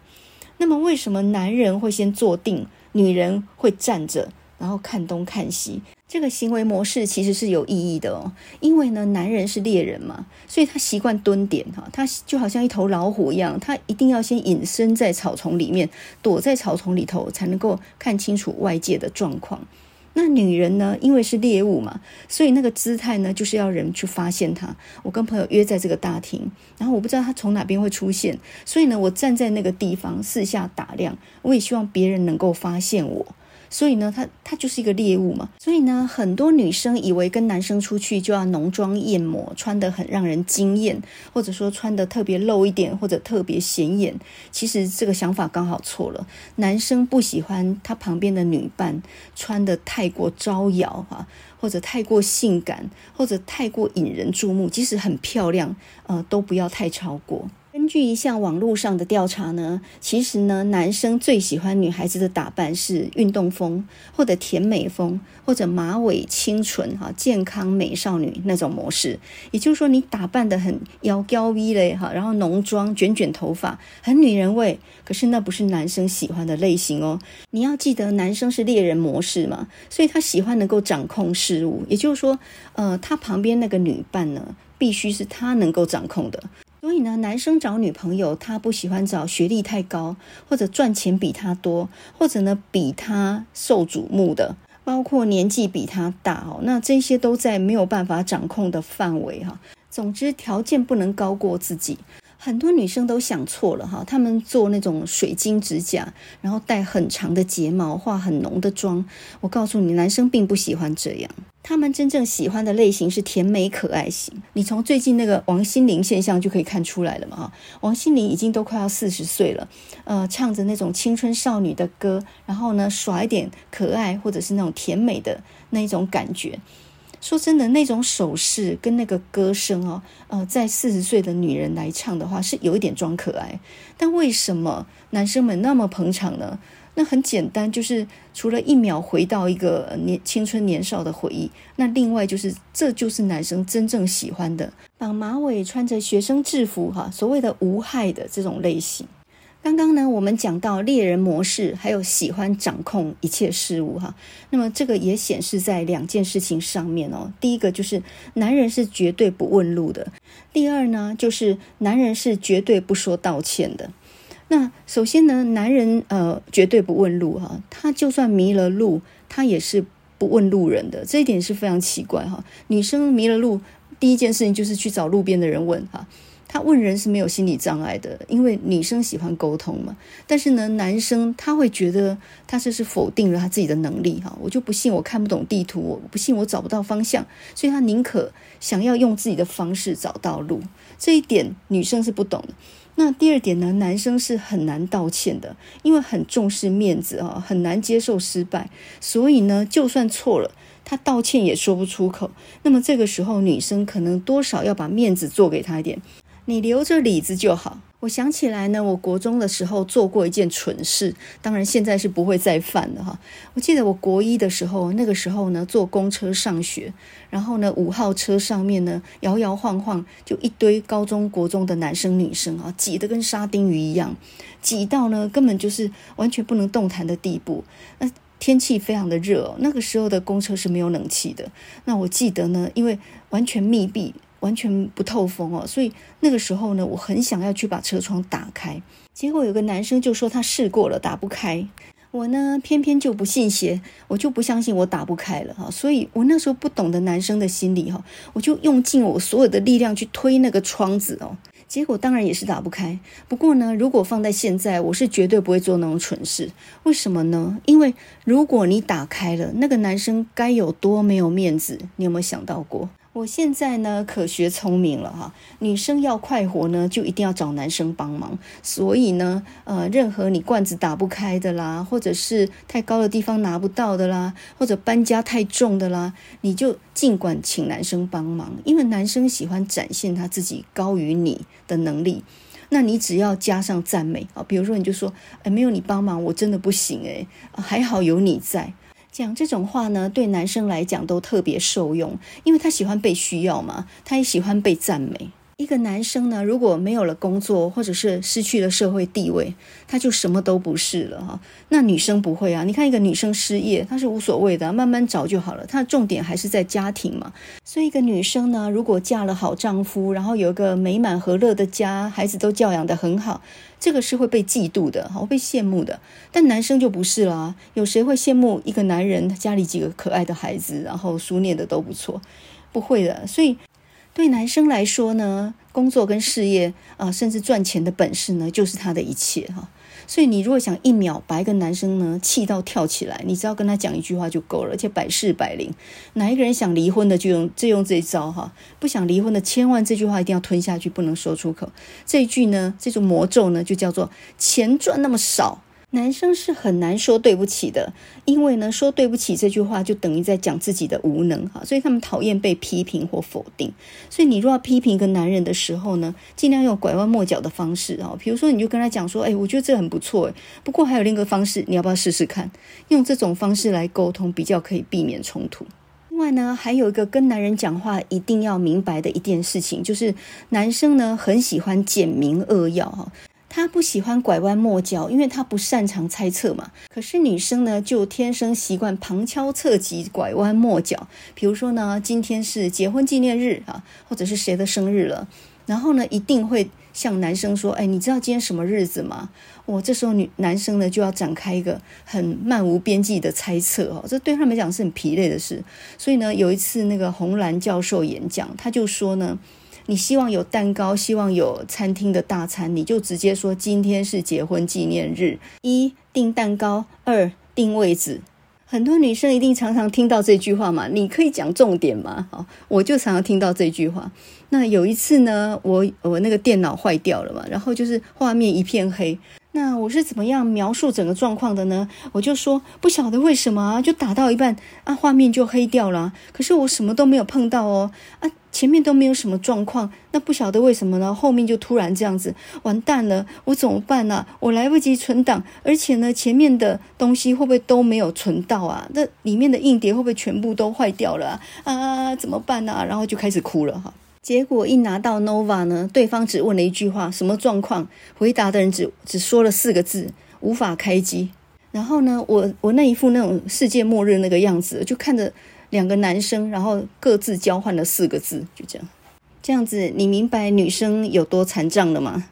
那么，为什么男人会先坐定，女人会站着，然后看东看西。这个行为模式其实是有意义的哦，因为呢，男人是猎人嘛，所以他习惯蹲点哈，他就好像一头老虎一样，他一定要先隐身在草丛里面，躲在草丛里头，才能够看清楚外界的状况。那女人呢，因为是猎物嘛，所以那个姿态呢，就是要人去发现她。我跟朋友约在这个大厅，然后我不知道她从哪边会出现，所以呢，我站在那个地方四下打量，我也希望别人能够发现我。所以呢，他他就是一个猎物嘛。所以呢，很多女生以为跟男生出去就要浓妆艳抹，穿得很让人惊艳，或者说穿得特别露一点，或者特别显眼。其实这个想法刚好错了。男生不喜欢他旁边的女伴穿得太过招摇哈，或者太过性感，或者太过引人注目。即使很漂亮，呃，都不要太超过。根据一项网络上的调查呢，其实呢，男生最喜欢女孩子的打扮是运动风，或者甜美风，或者马尾清纯哈，健康美少女那种模式。也就是说，你打扮得很妖娇 V 嘞哈，然后浓妆卷卷头发，很女人味。可是那不是男生喜欢的类型哦。你要记得，男生是猎人模式嘛，所以他喜欢能够掌控事物。也就是说，呃，他旁边那个女伴呢，必须是他能够掌控的。所以呢，男生找女朋友，他不喜欢找学历太高，或者赚钱比他多，或者呢比他受瞩目的，包括年纪比他大哦。那这些都在没有办法掌控的范围哈。总之，条件不能高过自己。很多女生都想错了哈，她们做那种水晶指甲，然后戴很长的睫毛，化很浓的妆。我告诉你，男生并不喜欢这样。他们真正喜欢的类型是甜美可爱型。你从最近那个王心凌现象就可以看出来了嘛哈。王心凌已经都快要四十岁了，呃，唱着那种青春少女的歌，然后呢耍一点可爱或者是那种甜美的那种感觉。说真的，那种手势跟那个歌声哦，呃，在四十岁的女人来唱的话，是有一点装可爱。但为什么男生们那么捧场呢？那很简单，就是除了一秒回到一个年青春年少的回忆，那另外就是这就是男生真正喜欢的，绑马尾、穿着学生制服哈，所谓的无害的这种类型。刚刚呢，我们讲到猎人模式，还有喜欢掌控一切事物哈。那么这个也显示在两件事情上面哦。第一个就是男人是绝对不问路的，第二呢，就是男人是绝对不说道歉的。那首先呢，男人呃绝对不问路哈，他就算迷了路，他也是不问路人的。这一点是非常奇怪哈。女生迷了路，第一件事情就是去找路边的人问哈。他问人是没有心理障碍的，因为女生喜欢沟通嘛。但是呢，男生他会觉得他这是否定了他自己的能力哈。我就不信我看不懂地图，我不信我找不到方向，所以他宁可想要用自己的方式找到路。这一点女生是不懂的。那第二点呢，男生是很难道歉的，因为很重视面子啊，很难接受失败。所以呢，就算错了，他道歉也说不出口。那么这个时候，女生可能多少要把面子做给他一点。你留着里子就好。我想起来呢，我国中的时候做过一件蠢事，当然现在是不会再犯了哈。我记得我国一的时候，那个时候呢，坐公车上学，然后呢，五号车上面呢，摇摇晃晃，就一堆高中国中的男生女生啊，挤得跟沙丁鱼一样，挤到呢根本就是完全不能动弹的地步。那天气非常的热，那个时候的公车是没有冷气的。那我记得呢，因为完全密闭。完全不透风哦，所以那个时候呢，我很想要去把车窗打开，结果有个男生就说他试过了，打不开。我呢，偏偏就不信邪，我就不相信我打不开了哈。所以我那时候不懂得男生的心理哈，我就用尽我所有的力量去推那个窗子哦，结果当然也是打不开。不过呢，如果放在现在，我是绝对不会做那种蠢事。为什么呢？因为如果你打开了，那个男生该有多没有面子，你有没有想到过？我现在呢，可学聪明了哈。女生要快活呢，就一定要找男生帮忙。所以呢，呃，任何你罐子打不开的啦，或者是太高的地方拿不到的啦，或者搬家太重的啦，你就尽管请男生帮忙，因为男生喜欢展现他自己高于你的能力。那你只要加上赞美啊，比如说你就说，哎，没有你帮忙，我真的不行哎，还好有你在。讲这种话呢，对男生来讲都特别受用，因为他喜欢被需要嘛，他也喜欢被赞美。一个男生呢，如果没有了工作，或者是失去了社会地位，他就什么都不是了哈。那女生不会啊，你看一个女生失业，她是无所谓的，慢慢找就好了。她的重点还是在家庭嘛。所以一个女生呢，如果嫁了好丈夫，然后有一个美满和乐的家，孩子都教养得很好，这个是会被嫉妒的，会被羡慕的。但男生就不是啦，有谁会羡慕一个男人家里几个可爱的孩子，然后书念的都不错？不会的，所以。对男生来说呢，工作跟事业啊、甚至赚钱的本事呢，就是他的一切哈。所以你如果想一秒把一个男生呢气到跳起来，你只要跟他讲一句话就够了，而且百试百灵。哪一个人想离婚的就用就用这一招哈，不想离婚的千万这句话一定要吞下去，不能说出口。这一句呢，这种魔咒呢，就叫做钱赚那么少。男生是很难说对不起的，因为呢，说对不起这句话就等于在讲自己的无能哈，所以他们讨厌被批评或否定。所以你若要批评一个男人的时候呢，尽量用拐弯抹角的方式啊，比如说你就跟他讲说，哎，我觉得这很不错，哎，不过还有另一个方式，你要不要试试看？用这种方式来沟通，比较可以避免冲突。另外呢，还有一个跟男人讲话一定要明白的一件事情，就是男生呢很喜欢简明扼要哈。他不喜欢拐弯抹角，因为他不擅长猜测嘛。可是女生呢，就天生习惯旁敲侧击、拐弯抹角。比如说呢，今天是结婚纪念日啊，或者是谁的生日了，然后呢，一定会向男生说：“哎，你知道今天什么日子吗？”我这时候女男生呢就要展开一个很漫无边际的猜测哦，这对他们来讲是很疲累的事。所以呢，有一次那个洪兰教授演讲，他就说呢。你希望有蛋糕，希望有餐厅的大餐，你就直接说今天是结婚纪念日。一订蛋糕，二订位置。很多女生一定常常听到这句话嘛，你可以讲重点吗？好，我就常常听到这句话。那有一次呢，我我那个电脑坏掉了嘛，然后就是画面一片黑。那我是怎么样描述整个状况的呢？我就说不晓得为什么啊，就打到一半啊，画面就黑掉了。可是我什么都没有碰到哦，啊，前面都没有什么状况，那不晓得为什么呢？后面就突然这样子，完蛋了，我怎么办呢？我来不及存档，而且呢，前面的东西会不会都没有存到啊？那里面的硬碟会不会全部都坏掉了啊？啊，怎么办呢？然后就开始哭了哈。结果一拿到 Nova 呢，对方只问了一句话：“什么状况？”回答的人只只说了四个字：“无法开机。”然后呢，我我那一副那种世界末日那个样子，就看着两个男生，然后各自交换了四个字，就这样。这样子，你明白女生有多残障了吗？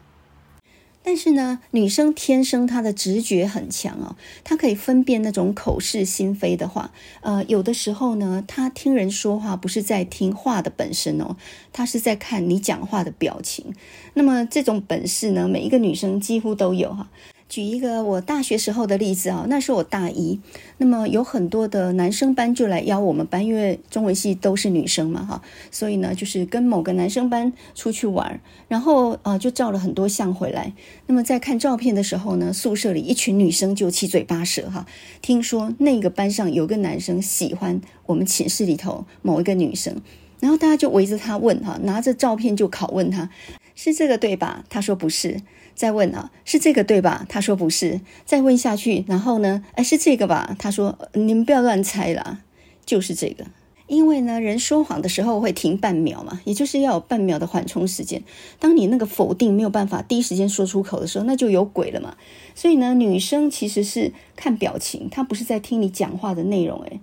但是呢，女生天生她的直觉很强哦，她可以分辨那种口是心非的话。呃，有的时候呢，她听人说话不是在听话的本身哦，她是在看你讲话的表情。那么这种本事呢，每一个女生几乎都有哈。举一个我大学时候的例子啊，那时候我大一，那么有很多的男生班就来邀我们班，因为中文系都是女生嘛哈，所以呢就是跟某个男生班出去玩，然后啊就照了很多相回来。那么在看照片的时候呢，宿舍里一群女生就七嘴八舌哈，听说那个班上有个男生喜欢我们寝室里头某一个女生，然后大家就围着他问哈，拿着照片就拷问他，是这个对吧？他说不是。再问啊，是这个对吧？他说不是。再问下去，然后呢？哎，是这个吧？他说，你们不要乱猜啦，就是这个。因为呢，人说谎的时候会停半秒嘛，也就是要有半秒的缓冲时间。当你那个否定没有办法第一时间说出口的时候，那就有鬼了嘛。所以呢，女生其实是看表情，她不是在听你讲话的内容。诶。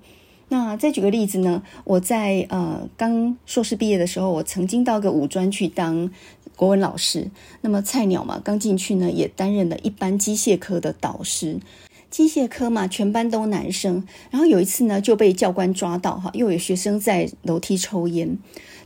那再举个例子呢，我在呃刚硕士毕业的时候，我曾经到个五专去当。国文老师，那么菜鸟嘛，刚进去呢，也担任了一班机械科的导师。机械科嘛，全班都男生。然后有一次呢，就被教官抓到哈，又有学生在楼梯抽烟。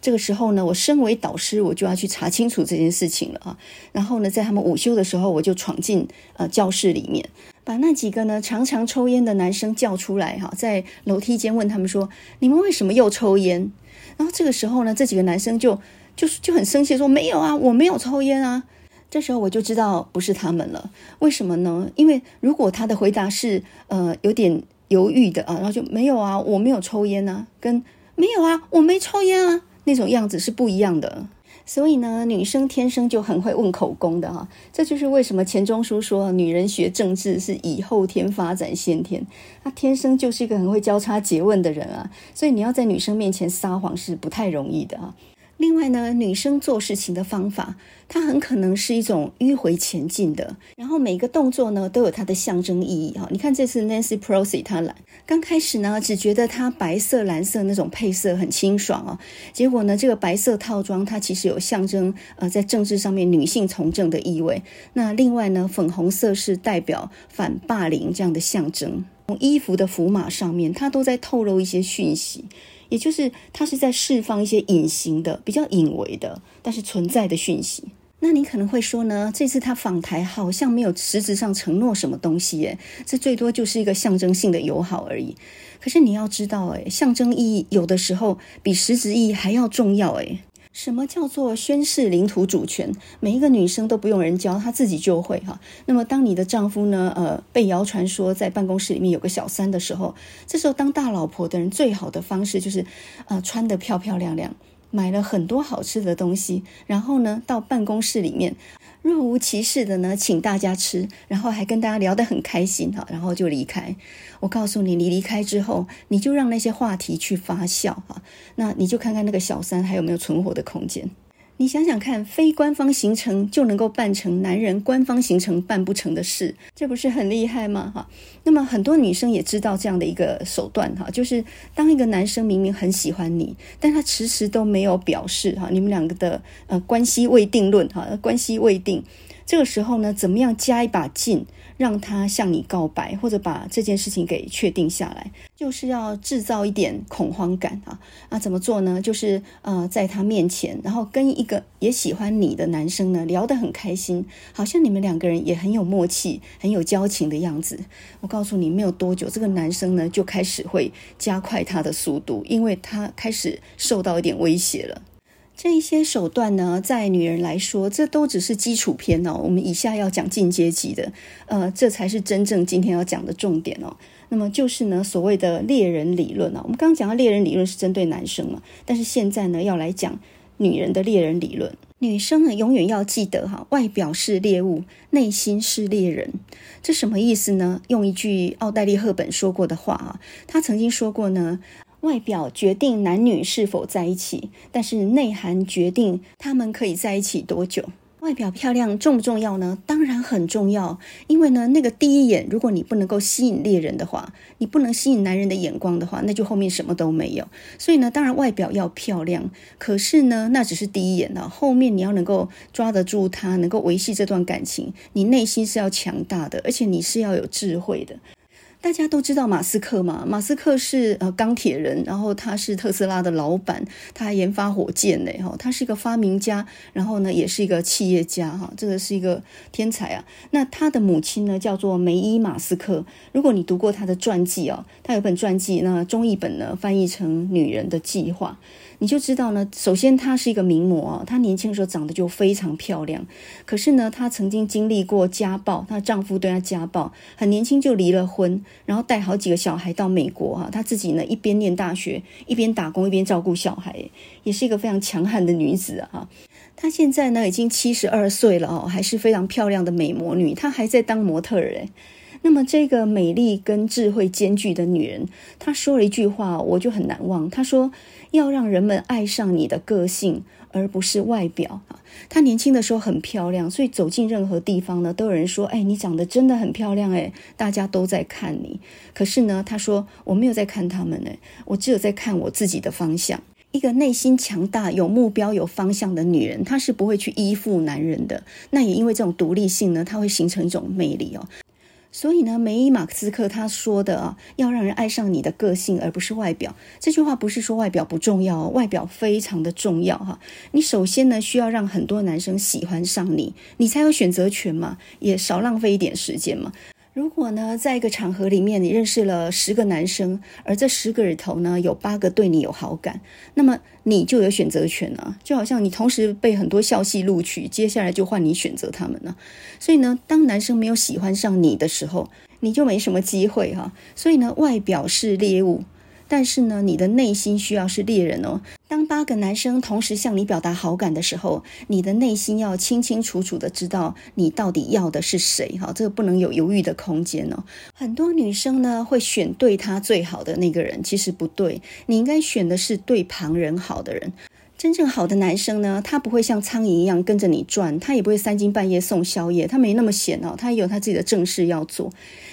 这个时候呢，我身为导师，我就要去查清楚这件事情了啊。然后呢，在他们午休的时候，我就闯进呃教室里面，把那几个呢常常抽烟的男生叫出来哈，在楼梯间问他们说：“你们为什么又抽烟？”然后这个时候呢，这几个男生就。就就很生气，说没有啊，我没有抽烟啊。这时候我就知道不是他们了，为什么呢？因为如果他的回答是呃有点犹豫的啊，然后就没有啊，我没有抽烟啊，跟没有啊，我没抽烟啊那种样子是不一样的。所以呢，女生天生就很会问口供的哈，这就是为什么钱钟书说女人学政治是以后天发展先天，她天生就是一个很会交叉诘问的人啊，所以你要在女生面前撒谎是不太容易的啊。另外呢，女生做事情的方法，它很可能是一种迂回前进的，然后每个动作呢都有它的象征意义哈。你看这次 Nancy Pelosi 她来，刚开始呢只觉得她白色、蓝色那种配色很清爽啊，结果呢这个白色套装它其实有象征呃在政治上面女性从政的意味。那另外呢，粉红色是代表反霸凌这样的象征。从衣服的符码上面，它都在透露一些讯息。也就是他是在释放一些隐形的、比较隐微的，但是存在的讯息。那你可能会说呢，这次他访台好像没有实质上承诺什么东西，耶，这最多就是一个象征性的友好而已。可是你要知道，哎，象征意义有的时候比实质意义还要重要，哎。什么叫做宣誓领土主权？每一个女生都不用人教，她自己就会哈。那么，当你的丈夫呢，呃，被谣传说在办公室里面有个小三的时候，这时候当大老婆的人最好的方式就是，呃，穿得漂漂亮亮，买了很多好吃的东西，然后呢，到办公室里面。若无其事的呢，请大家吃，然后还跟大家聊得很开心哈，然后就离开。我告诉你，你离开之后，你就让那些话题去发酵哈，那你就看看那个小三还有没有存活的空间。你想想看，非官方行程就能够办成男人官方行程办不成的事，这不是很厉害吗？哈，那么很多女生也知道这样的一个手段哈，就是当一个男生明明很喜欢你，但他迟迟都没有表示哈，你们两个的呃关系未定论哈，关系未定，这个时候呢，怎么样加一把劲？让他向你告白，或者把这件事情给确定下来，就是要制造一点恐慌感啊！啊怎么做呢？就是呃，在他面前，然后跟一个也喜欢你的男生呢聊得很开心，好像你们两个人也很有默契、很有交情的样子。我告诉你，没有多久，这个男生呢就开始会加快他的速度，因为他开始受到一点威胁了。这一些手段呢，在女人来说，这都只是基础篇哦。我们以下要讲进阶级的，呃，这才是真正今天要讲的重点哦。那么就是呢，所谓的猎人理论啊。我们刚刚讲到猎人理论是针对男生嘛，但是现在呢，要来讲女人的猎人理论。女生呢，永远要记得哈，外表是猎物，内心是猎人。这什么意思呢？用一句奥黛丽·赫本说过的话啊，她曾经说过呢。外表决定男女是否在一起，但是内涵决定他们可以在一起多久。外表漂亮重不重要呢？当然很重要，因为呢，那个第一眼，如果你不能够吸引猎人的话，你不能吸引男人的眼光的话，那就后面什么都没有。所以呢，当然外表要漂亮，可是呢，那只是第一眼呢，后面你要能够抓得住他，能够维系这段感情，你内心是要强大的，而且你是要有智慧的。大家都知道马斯克嘛？马斯克是呃钢铁人，然后他是特斯拉的老板，他还研发火箭呢，哈，他是一个发明家，然后呢也是一个企业家，哈，这个是一个天才啊。那他的母亲呢叫做梅伊马斯克，如果你读过他的传记哦，他有本传记，那中译本呢翻译成《女人的计划》。你就知道呢，首先她是一个名模，她年轻的时候长得就非常漂亮。可是呢，她曾经经历过家暴，她丈夫对她家暴，很年轻就离了婚，然后带好几个小孩到美国哈，她自己呢一边念大学，一边打工，一边照顾小孩，也是一个非常强悍的女子啊。她现在呢已经七十二岁了哦，还是非常漂亮的美魔女，她还在当模特儿诶。那么，这个美丽跟智慧兼具的女人，她说了一句话，我就很难忘。她说：“要让人们爱上你的个性，而不是外表。”啊，她年轻的时候很漂亮，所以走进任何地方呢，都有人说：“哎，你长得真的很漂亮。”哎，大家都在看你。可是呢，她说：“我没有在看他们，哎，我只有在看我自己的方向。一个内心强大、有目标、有方向的女人，她是不会去依附男人的。那也因为这种独立性呢，她会形成一种魅力哦。”所以呢，梅伊马斯克他说的啊，要让人爱上你的个性，而不是外表。这句话不是说外表不重要，外表非常的重要哈。你首先呢，需要让很多男生喜欢上你，你才有选择权嘛，也少浪费一点时间嘛。如果呢，在一个场合里面，你认识了十个男生，而这十个里头呢，有八个对你有好感，那么你就有选择权了。就好像你同时被很多校系录取，接下来就换你选择他们了。所以呢，当男生没有喜欢上你的时候，你就没什么机会哈。所以呢，外表是猎物。但是呢，你的内心需要是猎人哦。当八个男生同时向你表达好感的时候，你的内心要清清楚楚的知道你到底要的是谁哈，这个不能有犹豫的空间哦。很多女生呢会选对她最好的那个人，其实不对，你应该选的是对旁人好的人。真正好的男生呢，他不会像苍蝇一样跟着你转，他也不会三更半夜送宵夜，他没那么闲哦，他也有他自己的正事要做。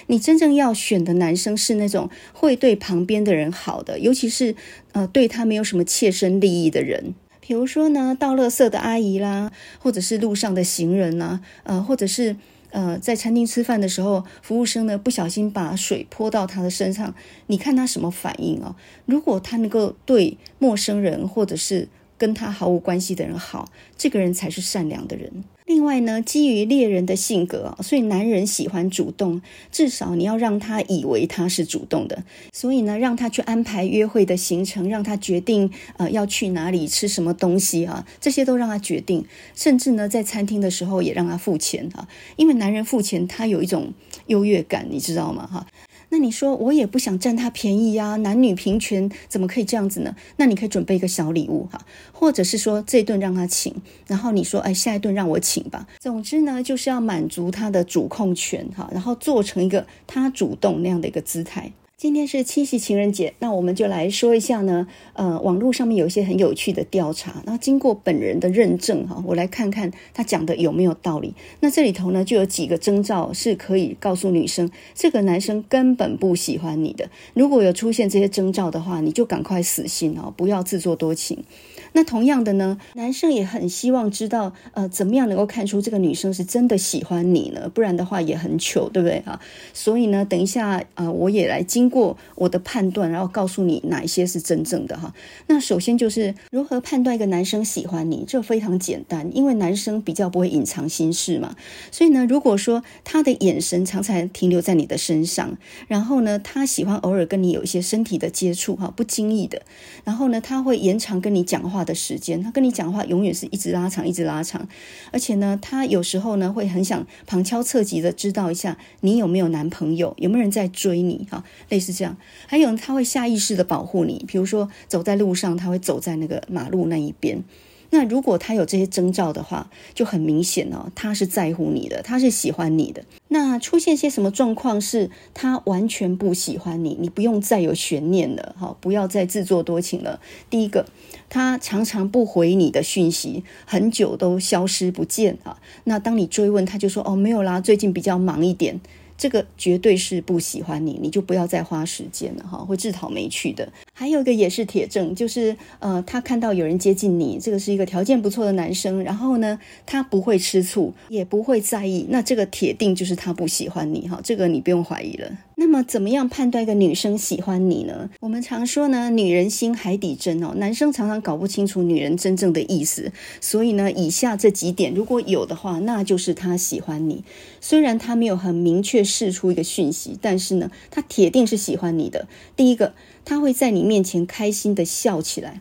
你真正要选的男生是那种会对旁边的人好的，尤其是呃对他没有什么切身利益的人，比如说呢，倒垃圾的阿姨啦，或者是路上的行人呐，呃，或者是呃在餐厅吃饭的时候，服务生呢不小心把水泼到他的身上，你看他什么反应哦？如果他能够对陌生人或者是跟他毫无关系的人好，这个人才是善良的人。另外呢，基于猎人的性格，所以男人喜欢主动，至少你要让他以为他是主动的。所以呢，让他去安排约会的行程，让他决定呃要去哪里吃什么东西啊，这些都让他决定。甚至呢，在餐厅的时候也让他付钱啊，因为男人付钱，他有一种优越感，你知道吗？哈。那你说我也不想占他便宜呀，男女平权怎么可以这样子呢？那你可以准备一个小礼物哈，或者是说这顿让他请，然后你说哎，下一顿让我请吧。总之呢，就是要满足他的主控权哈，然后做成一个他主动那样的一个姿态。今天是七夕情人节，那我们就来说一下呢。呃，网络上面有一些很有趣的调查，那经过本人的认证哈，我来看看他讲的有没有道理。那这里头呢，就有几个征兆是可以告诉女生，这个男生根本不喜欢你的。如果有出现这些征兆的话，你就赶快死心哦，不要自作多情。那同样的呢，男生也很希望知道，呃，怎么样能够看出这个女生是真的喜欢你呢？不然的话也很糗，对不对啊？所以呢，等一下，呃，我也来经过我的判断，然后告诉你哪一些是真正的哈。那首先就是如何判断一个男生喜欢你，这非常简单，因为男生比较不会隐藏心事嘛。所以呢，如果说他的眼神常常停留在你的身上，然后呢，他喜欢偶尔跟你有一些身体的接触哈，不经意的，然后呢，他会延长跟你讲话的时间，他跟你讲话永远是一直拉长，一直拉长，而且呢，他有时候呢会很想旁敲侧击的知道一下你有没有男朋友，有没有人在追你哈，类似这样。还有他会下意识的保护你，比如说走在路上，他会走在那个马路那一边。那如果他有这些征兆的话，就很明显哦，他是在乎你的，他是喜欢你的。那出现些什么状况是他完全不喜欢你？你不用再有悬念了，哈，不要再自作多情了。第一个，他常常不回你的讯息，很久都消失不见啊。那当你追问，他就说哦，没有啦，最近比较忙一点。这个绝对是不喜欢你，你就不要再花时间了哈，会自讨没趣的。还有一个也是铁证，就是呃，他看到有人接近你，这个是一个条件不错的男生，然后呢，他不会吃醋，也不会在意，那这个铁定就是他不喜欢你哈，这个你不用怀疑了。那么怎么样判断一个女生喜欢你呢？我们常说呢，女人心海底针哦，男生常常搞不清楚女人真正的意思，所以呢，以下这几点如果有的话，那就是他喜欢你。虽然他没有很明确释出一个讯息，但是呢，他铁定是喜欢你的。第一个，他会在你面前开心的笑起来。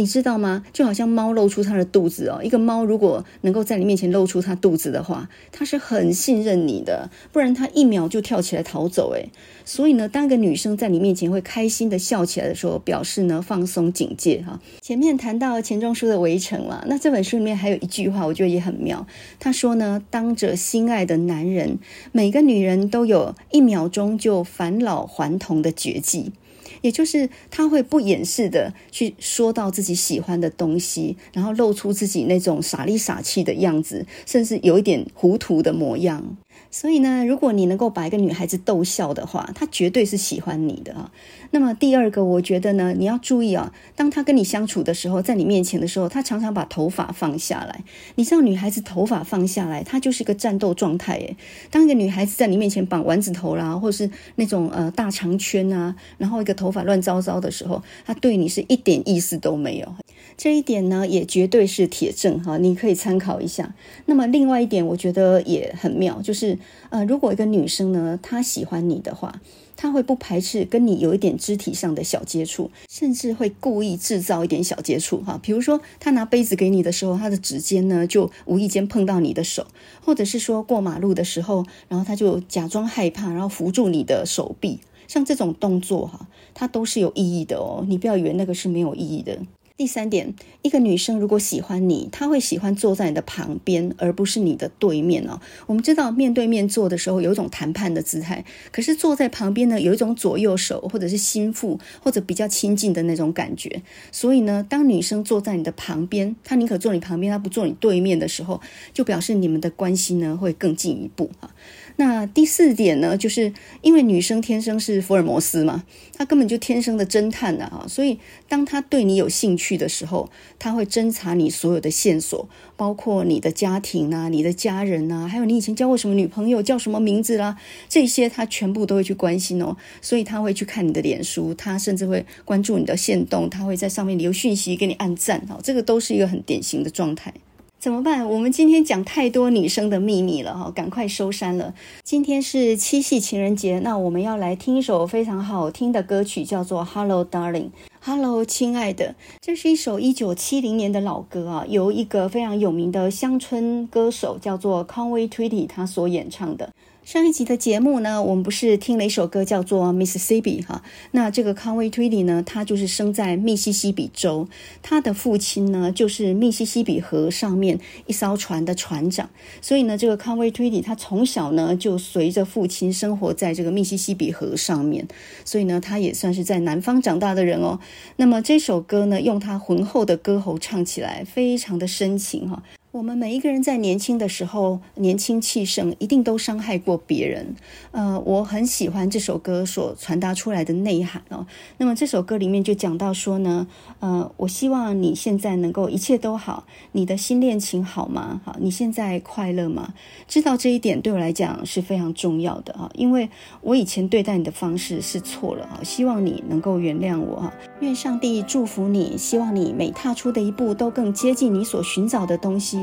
你知道吗？就好像猫露出它的肚子哦，一个猫如果能够在你面前露出它肚子的话，它是很信任你的，不然它一秒就跳起来逃走诶。所以呢，当一个女生在你面前会开心的笑起来的时候，表示呢放松警戒哈。前面谈到钱钟书的《围城》了，那这本书里面还有一句话，我觉得也很妙。他说呢，当着心爱的男人，每个女人都有一秒钟就返老还童的绝技。也就是他会不掩饰的去说到自己喜欢的东西，然后露出自己那种傻里傻气的样子，甚至有一点糊涂的模样。所以呢，如果你能够把一个女孩子逗笑的话，她绝对是喜欢你的啊。那么第二个，我觉得呢，你要注意啊，当她跟你相处的时候，在你面前的时候，她常常把头发放下来。你知道，女孩子头发放下来，她就是一个战斗状态诶。当一个女孩子在你面前绑丸子头啦，或者是那种呃大长圈啊，然后一个头发乱糟糟的时候，她对你是一点意思都没有。这一点呢，也绝对是铁证哈，你可以参考一下。那么另外一点，我觉得也很妙，就是呃，如果一个女生呢，她喜欢你的话，她会不排斥跟你有一点肢体上的小接触，甚至会故意制造一点小接触哈。比如说，她拿杯子给你的时候，她的指尖呢就无意间碰到你的手，或者是说过马路的时候，然后她就假装害怕，然后扶住你的手臂，像这种动作哈，它都是有意义的哦。你不要以为那个是没有意义的。第三点，一个女生如果喜欢你，她会喜欢坐在你的旁边，而不是你的对面哦。我们知道面对面坐的时候有一种谈判的姿态，可是坐在旁边呢，有一种左右手或者是心腹或者比较亲近的那种感觉。所以呢，当女生坐在你的旁边，她宁可坐你旁边，她不坐你对面的时候，就表示你们的关系呢会更进一步啊。那第四点呢，就是因为女生天生是福尔摩斯嘛，她根本就天生的侦探的啊，所以当她对你有兴趣的时候，她会侦查你所有的线索，包括你的家庭啊、你的家人啊，还有你以前交过什么女朋友、叫什么名字啦，这些她全部都会去关心哦。所以她会去看你的脸书，她甚至会关注你的线动，她会在上面留讯息给你按赞哦，这个都是一个很典型的状态。怎么办？我们今天讲太多女生的秘密了哈，赶快收山了。今天是七夕情人节，那我们要来听一首非常好听的歌曲，叫做《Hello Darling》。Hello，亲爱的，这是一首一九七零年的老歌啊，由一个非常有名的乡村歌手叫做 Conway Twitty 他所演唱的。上一集的节目呢，我们不是听了一首歌叫做《Mississippi》哈？那这个 Conway Twitty 呢，他就是生在密西西比州，他的父亲呢就是密西西比河上面一艘船的船长，所以呢，这个 Conway Twitty 他从小呢就随着父亲生活在这个密西西比河上面，所以呢，他也算是在南方长大的人哦。那么这首歌呢，用他浑厚的歌喉唱起来，非常的深情哈。我们每一个人在年轻的时候，年轻气盛，一定都伤害过别人。呃，我很喜欢这首歌所传达出来的内涵哦。那么这首歌里面就讲到说呢，呃，我希望你现在能够一切都好，你的新恋情好吗？好，你现在快乐吗？知道这一点对我来讲是非常重要的啊，因为我以前对待你的方式是错了啊，希望你能够原谅我哈。愿上帝祝福你，希望你每踏出的一步都更接近你所寻找的东西。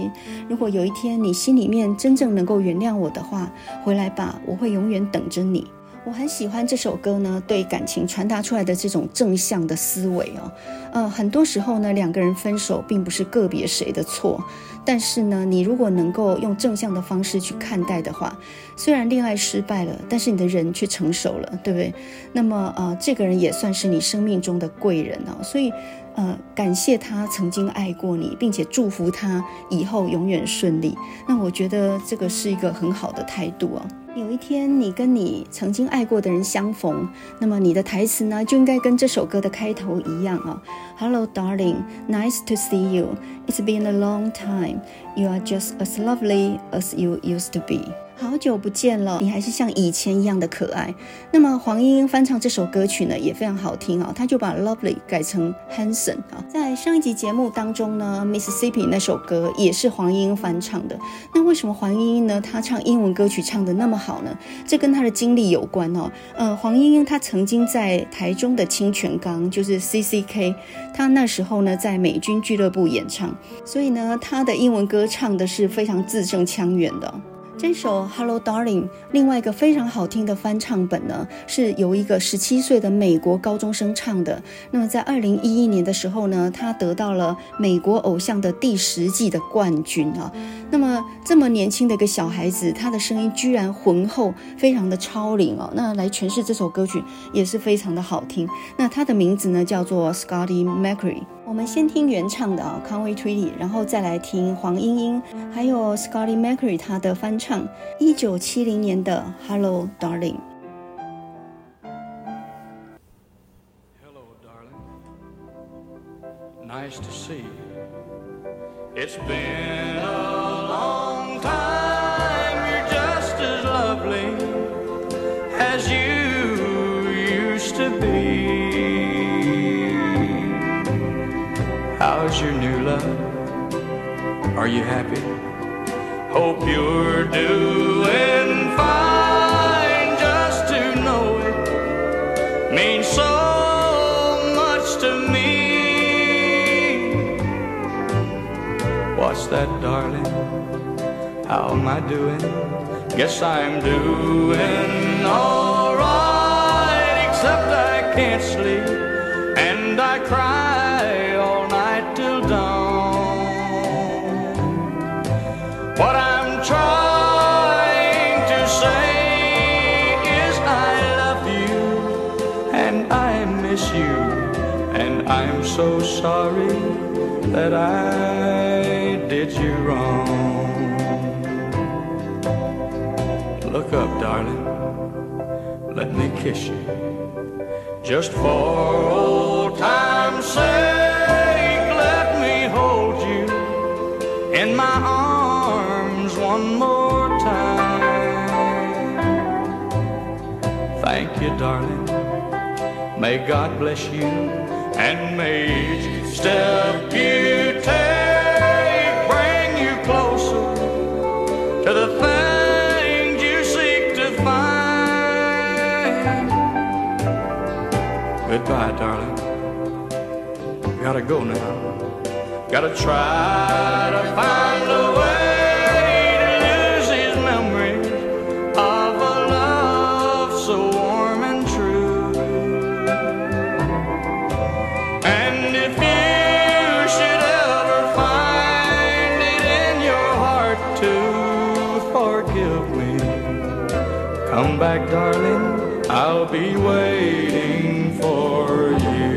如果有一天你心里面真正能够原谅我的话，回来吧，我会永远等着你。我很喜欢这首歌呢，对感情传达出来的这种正向的思维哦。呃，很多时候呢，两个人分手并不是个别谁的错，但是呢，你如果能够用正向的方式去看待的话，虽然恋爱失败了，但是你的人却成熟了，对不对？那么呃，这个人也算是你生命中的贵人哦，所以。呃，感谢他曾经爱过你，并且祝福他以后永远顺利。那我觉得这个是一个很好的态度哦。有一天你跟你曾经爱过的人相逢，那么你的台词呢，就应该跟这首歌的开头一样啊。Hello, darling, nice to see you. It's been a long time. You are just as lovely as you used to be. 好久不见了，你还是像以前一样的可爱。那么黄莺莺翻唱这首歌曲呢，也非常好听啊，他就把 lovely 改成 handsome 啊。在上一集节目当中呢，Mississippi 那首歌也是黄莺莺翻唱的。那为什么黄莺莺呢？她唱英文歌曲唱得那么好呢？这跟她的经历有关哦。呃，黄莺莺她曾经在台中的清泉岗，就是 CCK，她那时候呢在美军俱乐部演唱，所以呢她的英文歌唱的是非常字正腔圆的。这首《Hello Darling》另外一个非常好听的翻唱本呢，是由一个十七岁的美国高中生唱的。那么在二零一一年的时候呢，他得到了美国偶像的第十季的冠军啊。那么这么年轻的一个小孩子，他的声音居然浑厚，非常的超龄哦。那来诠释这首歌曲也是非常的好听。那他的名字呢叫做 Scotty McCreery。我们先听原唱的啊，Conway Twitty，然后再来听黄莺莺还有 Scotty McCreery 他的翻唱，一九七零年的 Hello Darling。Hello Darling, nice to see you. It's been a long time. You're just as lovely as you used to be. How's your new love? Are you happy? Hope you're doing fine. Just to know it means so much to me. What's that, darling? How am I doing? Guess I'm doing alright, except I can't sleep and I cry. Trying to say is I love you and I miss you and I'm so sorry that I did you wrong. Look up, darling. Let me kiss you. Just for old you, darling. May God bless you and may each step you take bring you closer to the things you seek to find. Goodbye, darling. Gotta go now. Gotta try to find a way darling. I'll be waiting for you.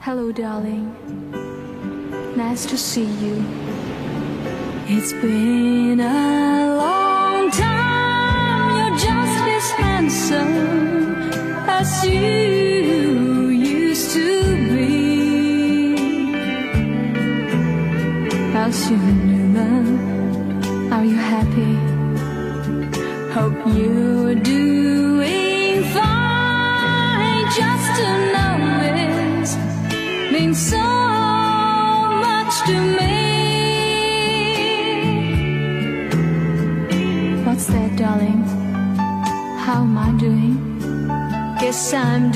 Hello, darling. Nice to see you. It's been a long time. You're just as handsome as you Your new? Are you happy? Hope you're doing fine. Just to know this means so much to me. What's that, darling? How am I doing? Guess I'm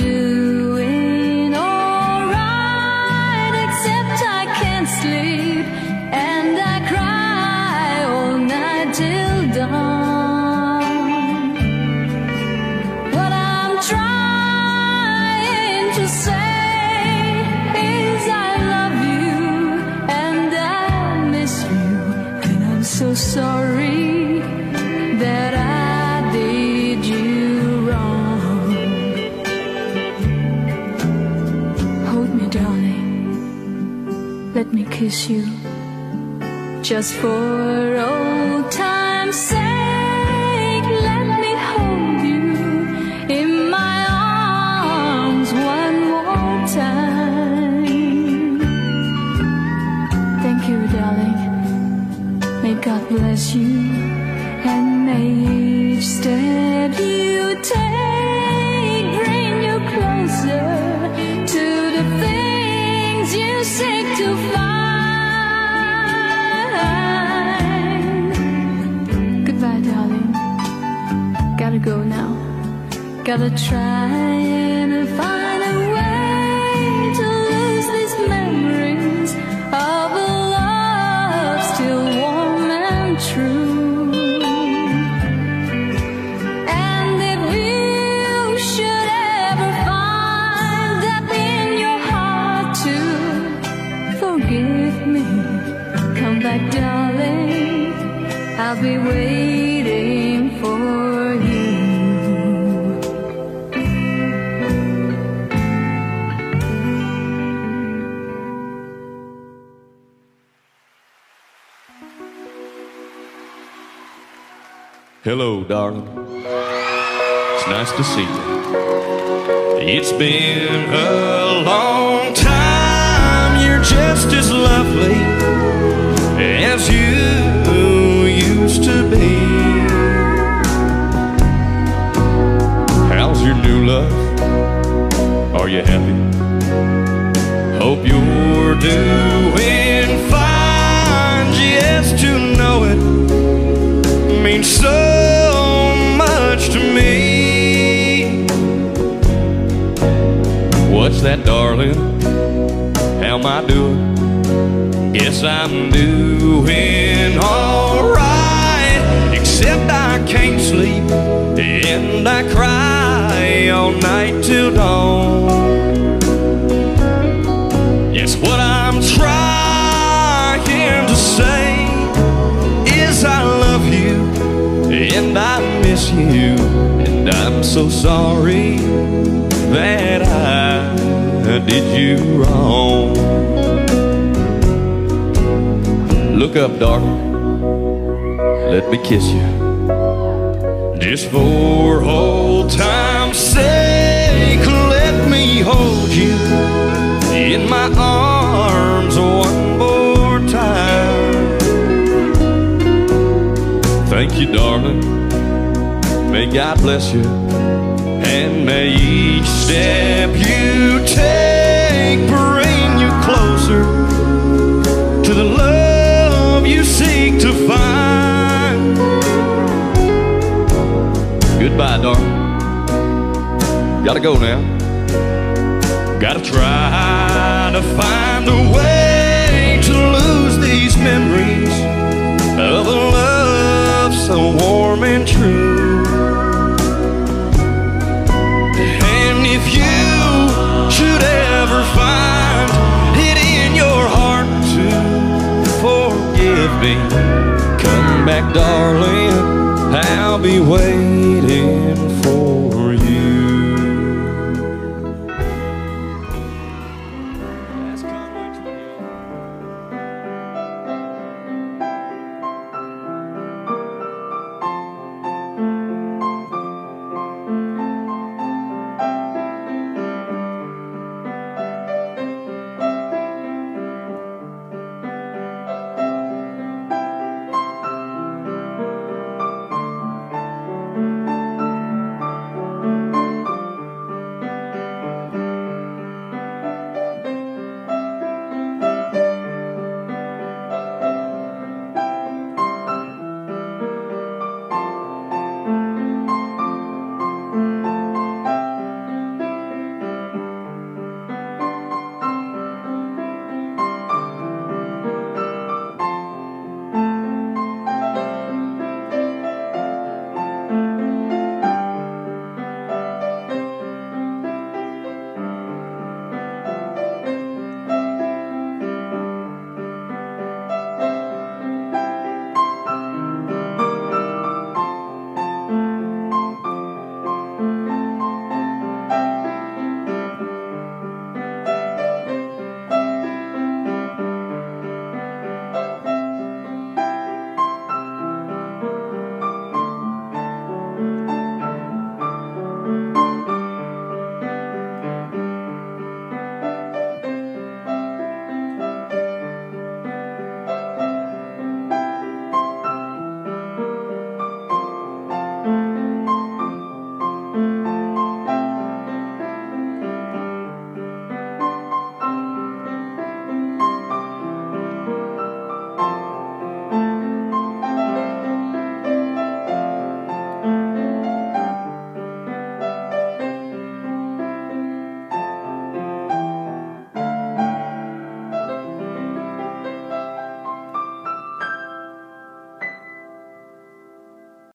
for Darling. It's nice to see you. It's been a long time. You're just as lovely as you used to be. How's your new love? Are you happy? Hope you're doing fine. Just to know it means so that, darling? How am I doing? Guess I'm doing alright, except I can't sleep and I cry all night till dawn. Yes, what I'm trying to say is I love you and I miss you, and I'm so sorry that I did you wrong. Look up, darling. Let me kiss you. Just for old time's sake, let me hold you in my arms one more time. Thank you, darling. May God bless you. May each step you take bring you closer to the love you seek to find. Goodbye, darling. Gotta go now. Gotta try to find a way to lose these memories of a love so warm and true. If you should ever find it in your heart to forgive me, come back, darling. I'll be waiting for